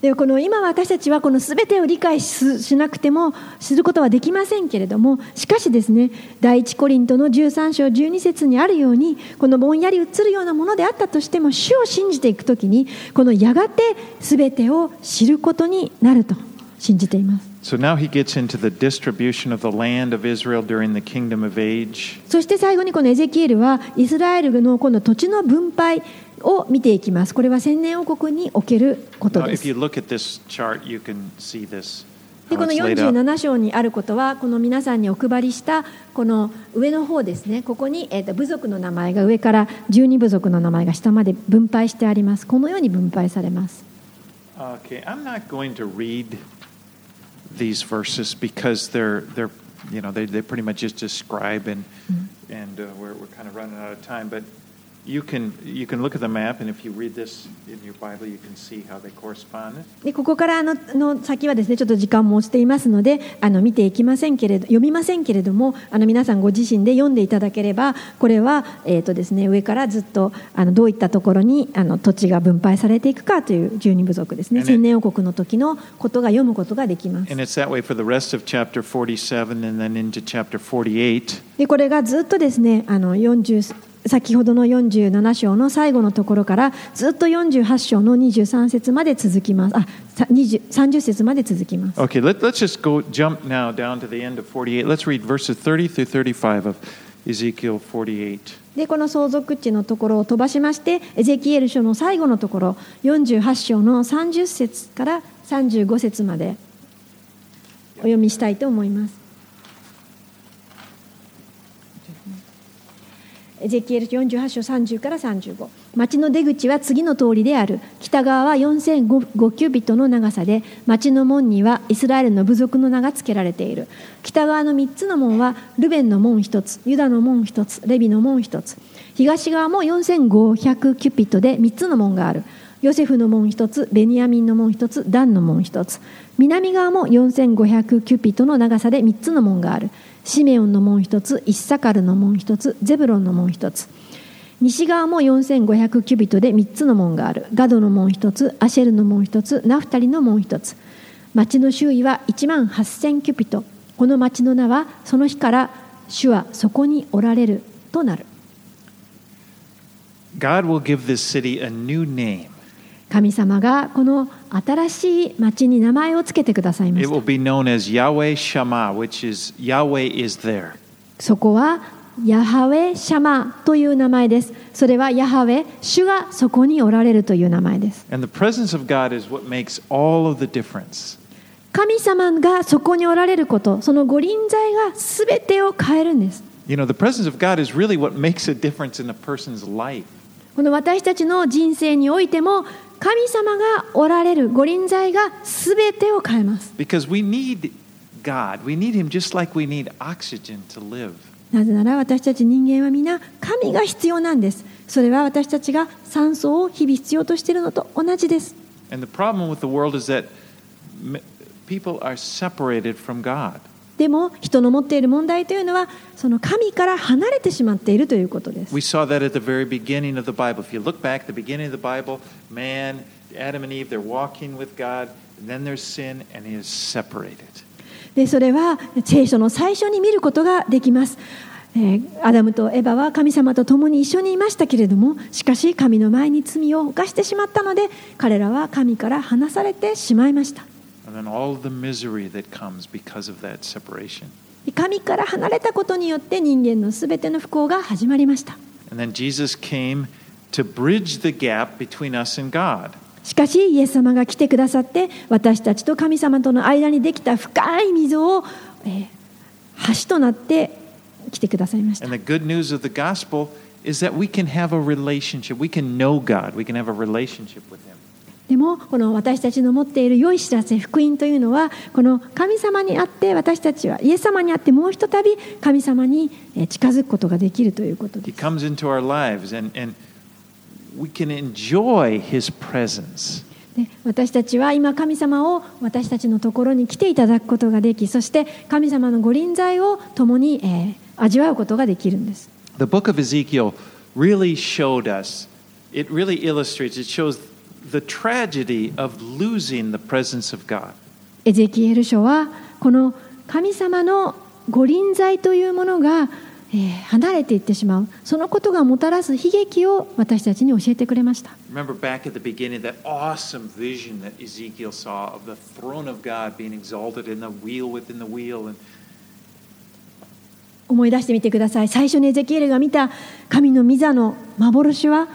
でこの今私たちはこの全てを理解ししなくてもすることはできませんけれどもしかしですね第一コリントの13章12節にあるようにこのぼんやり映るようなものであったとしても主を信じていくときにこのやがて全てを知ることになると信じています So now he gets into the distribution of the land of Israel during the kingdom of age. そして最後にこのエゼキエルはイスラエルのこの土地の分配を見ていきますこれは千年王国におけることです.でこの it's laid out. 47章にあることはこの皆さんにお配りしたこの上の方ですねここに、えー、と部族の名前が上から12部族の名前が下まで分配してありますこのように分配されます Okay, I'm not going to read these verses because they're they're you know they they pretty much just describe and and uh, we're we're kind of running out of time. But you can you can look at the map and if you read this in your Bible, you can see how they correspond. でここからあのの先はですねちょっと時間も押していますのであの見ていきませんけれど読みませんけれどもあの皆さんご自身で読んでいただければこれは、えーとですね、上からずっとあのどういったところにあの土地が分配されていくかという十二部族ですね千年王国の時のことが読むことができます And it's that way for the rest of chapter 47 and then into chapter 48. でこれがずっとですねあの40先ほどの47章の最後のところからずっと48章の23節まで続きますあさ20 30節まで続きます Okay, let, let's just go jump now down to the end of 48. Let's read verses 30 through 35 of Ezekiel 48. でこの相続地のところを飛ばしましてエゼキエル書の最後のところ48章の30節から35節までお読みしたいと思います。エゼキエル48章30から35町の出口は次の通りである。北側は4005キュビットの長さで町の門にはイスラエルの部族の名が付けられている。北側の3つの門はルベンの門1つユダの門1つレビの門1つ。東側も4500キュピットで3つの門がある。ヨセフの門1つベニヤミンの門1つダンの門1つ。南側も4500キュピットの長さで3つの門がある。シメオンの門1つイッサカルの門1つゼブロンの門1つ。西側も4500キュビットで3つの門がある。ガドの門1つアシェルの門1つナフタリの門1つ。町の周囲は1万8000キュビット。この町の名はその日から主はそこにおられるとなる。God will give this city a new name. 神様がこの新しい町に名前をつけてくださいました。そこはヤハウェシャマという名前です。それはヤハウェ、主がそこにおられるという名前です。神様がそこにおられること、そのご臨在がすべてを変えるんです。この私たちの人生においても、神様がおられるご臨在が全てを変えます Because we need God. We need Him just like we need oxygen to live. なぜなら私たち人間は皆神が必要なんですそれは私たちが酸素を日々必要としているのと同じです And the problem with the world is that people are separated from God. でも人の持っている問題というのはその神から離れてしまっているということです。でそれは聖書の最初に見ることができます、え。アダムとエバは神様と共に一緒にいましたけれども、しかし神の前に罪を犯してしまったので、彼らは神から離されてしまいました。And then all of the misery that comes because of that separation. 神から離れたことによって人間のすべての不幸が始まりました.しかしイエス様が来てくださって私たちと神様との間にできた深い溝を、えー橋となって来てくださいました And the good news of the gospel is that we can have a relationship. We can know God. We can have a relationship with Him. でもこの私たちの持っている良い知らせ福音というのはこの神様にあって私たちはイエス様にあってもうひとたび神様にえー近づくことができるということです and, and we can enjoy His presence. で私たちは今神様を私たちのところに来ていただくことができそして神様のご臨在を共に、えー味わうことができるんです The book of Ezekiel really showed us, it really illustrates, it shows エゼキエル書はこの神様の御臨在というものが離れていってしまう。そのことがもたらす悲劇を私たちに教えてくれました。思い出してみてください。最初にエゼキエルが見た神の御座の幻は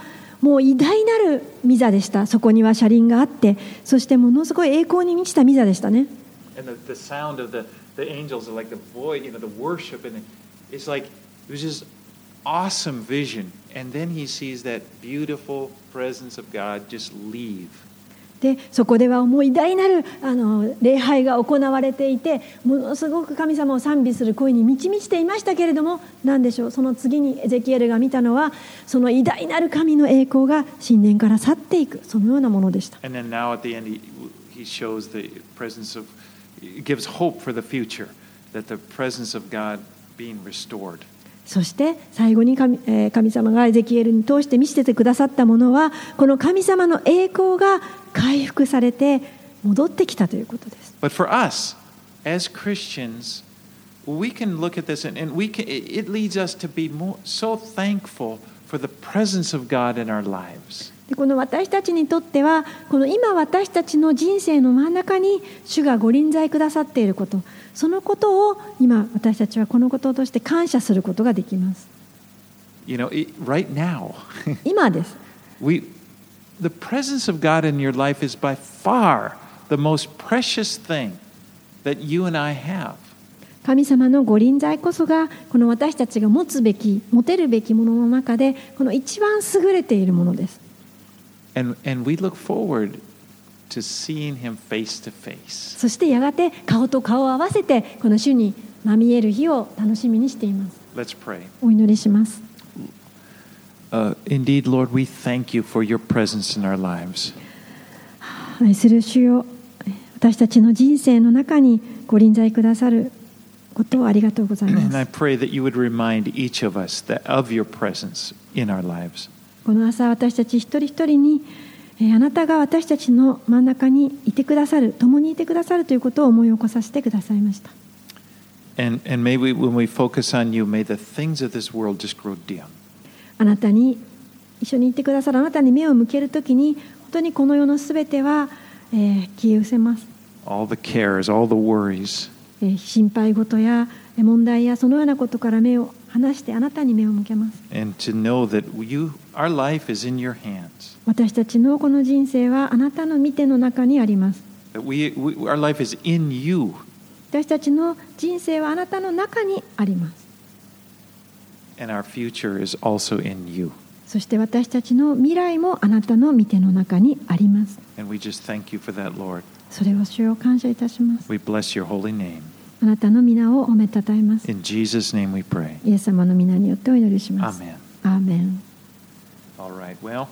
もう偉大なるミザでしたそこには車輪があってそしてものすごい栄光に満ちたミザでしたね the, the sound of the, the angels like the voice, you know, the worship, and it's like it was just awesome vision. And then he sees that beautiful presence of God just leave. でそこではもう偉大なるあの礼拝が行われていてものすごく神様を賛美する声に満ち満ちていましたけれども何でしょうその次にエゼキエルが見たのはその偉大なる神の栄光が神殿から去っていくそのようなものでした gives hope for the future, that the presence of God being restored. そして最後に神,、え神様がエゼキエルに通して見せてくださったものはこの神様の栄光が回復されて戻ってきたということです But for us, as Christians, we can look at this and, and we can, it leads us to be more, so thankful for the presence of God in our lives. でこの私たちにとってはこの今私たちの人生の真ん中に主がご臨在くださっていることそのことを今私たちはこのこととして感謝することができます。You know, right now, 今です。We, the presence of God in your life is by far the most precious thing that you and I have. 神様のご臨在こそがこの私たちが持つべき持てるべきものの中でこの一番優れているものです And, and we look forward to seeing Him face to face. そしてやがて顔と顔を合わせてこの主にまみえる日を楽しみにしています Let's pray. お祈りします Uh, indeed, Lord, we thank you for your presence in our lives. 愛する主よ私たちの人生の中にご臨在くださることをありがとうござい And I ます pray that you would remind each of us that of your presence in our lives. この朝私たち一人一人にえーあなたが私たちの真ん中にいてくださる共にいてくださるということを思い起こさせてくださいました And, and maybe when we focus on you, may the things of this world just grow dim. あなたに一緒にいてくださるあなたに目を向けるときに本当にこの世のすべては、えー消え失せます、All the cares, all the worries. えー心配事やえー問題やそのようなことから目を話してあなたに目を向けます。私たちのこの人生はあなたの見ての中にあります。私たちの人生はあなたの中にあります。そして私たちの未来もあなたの見ての中にあります。それを主を感謝いたします。We bless your holy name. あなたの皆を褒めたたえます In Jesus' name we pray. イエス様の皆によってお祈りします Amen. アーメン All right. Well,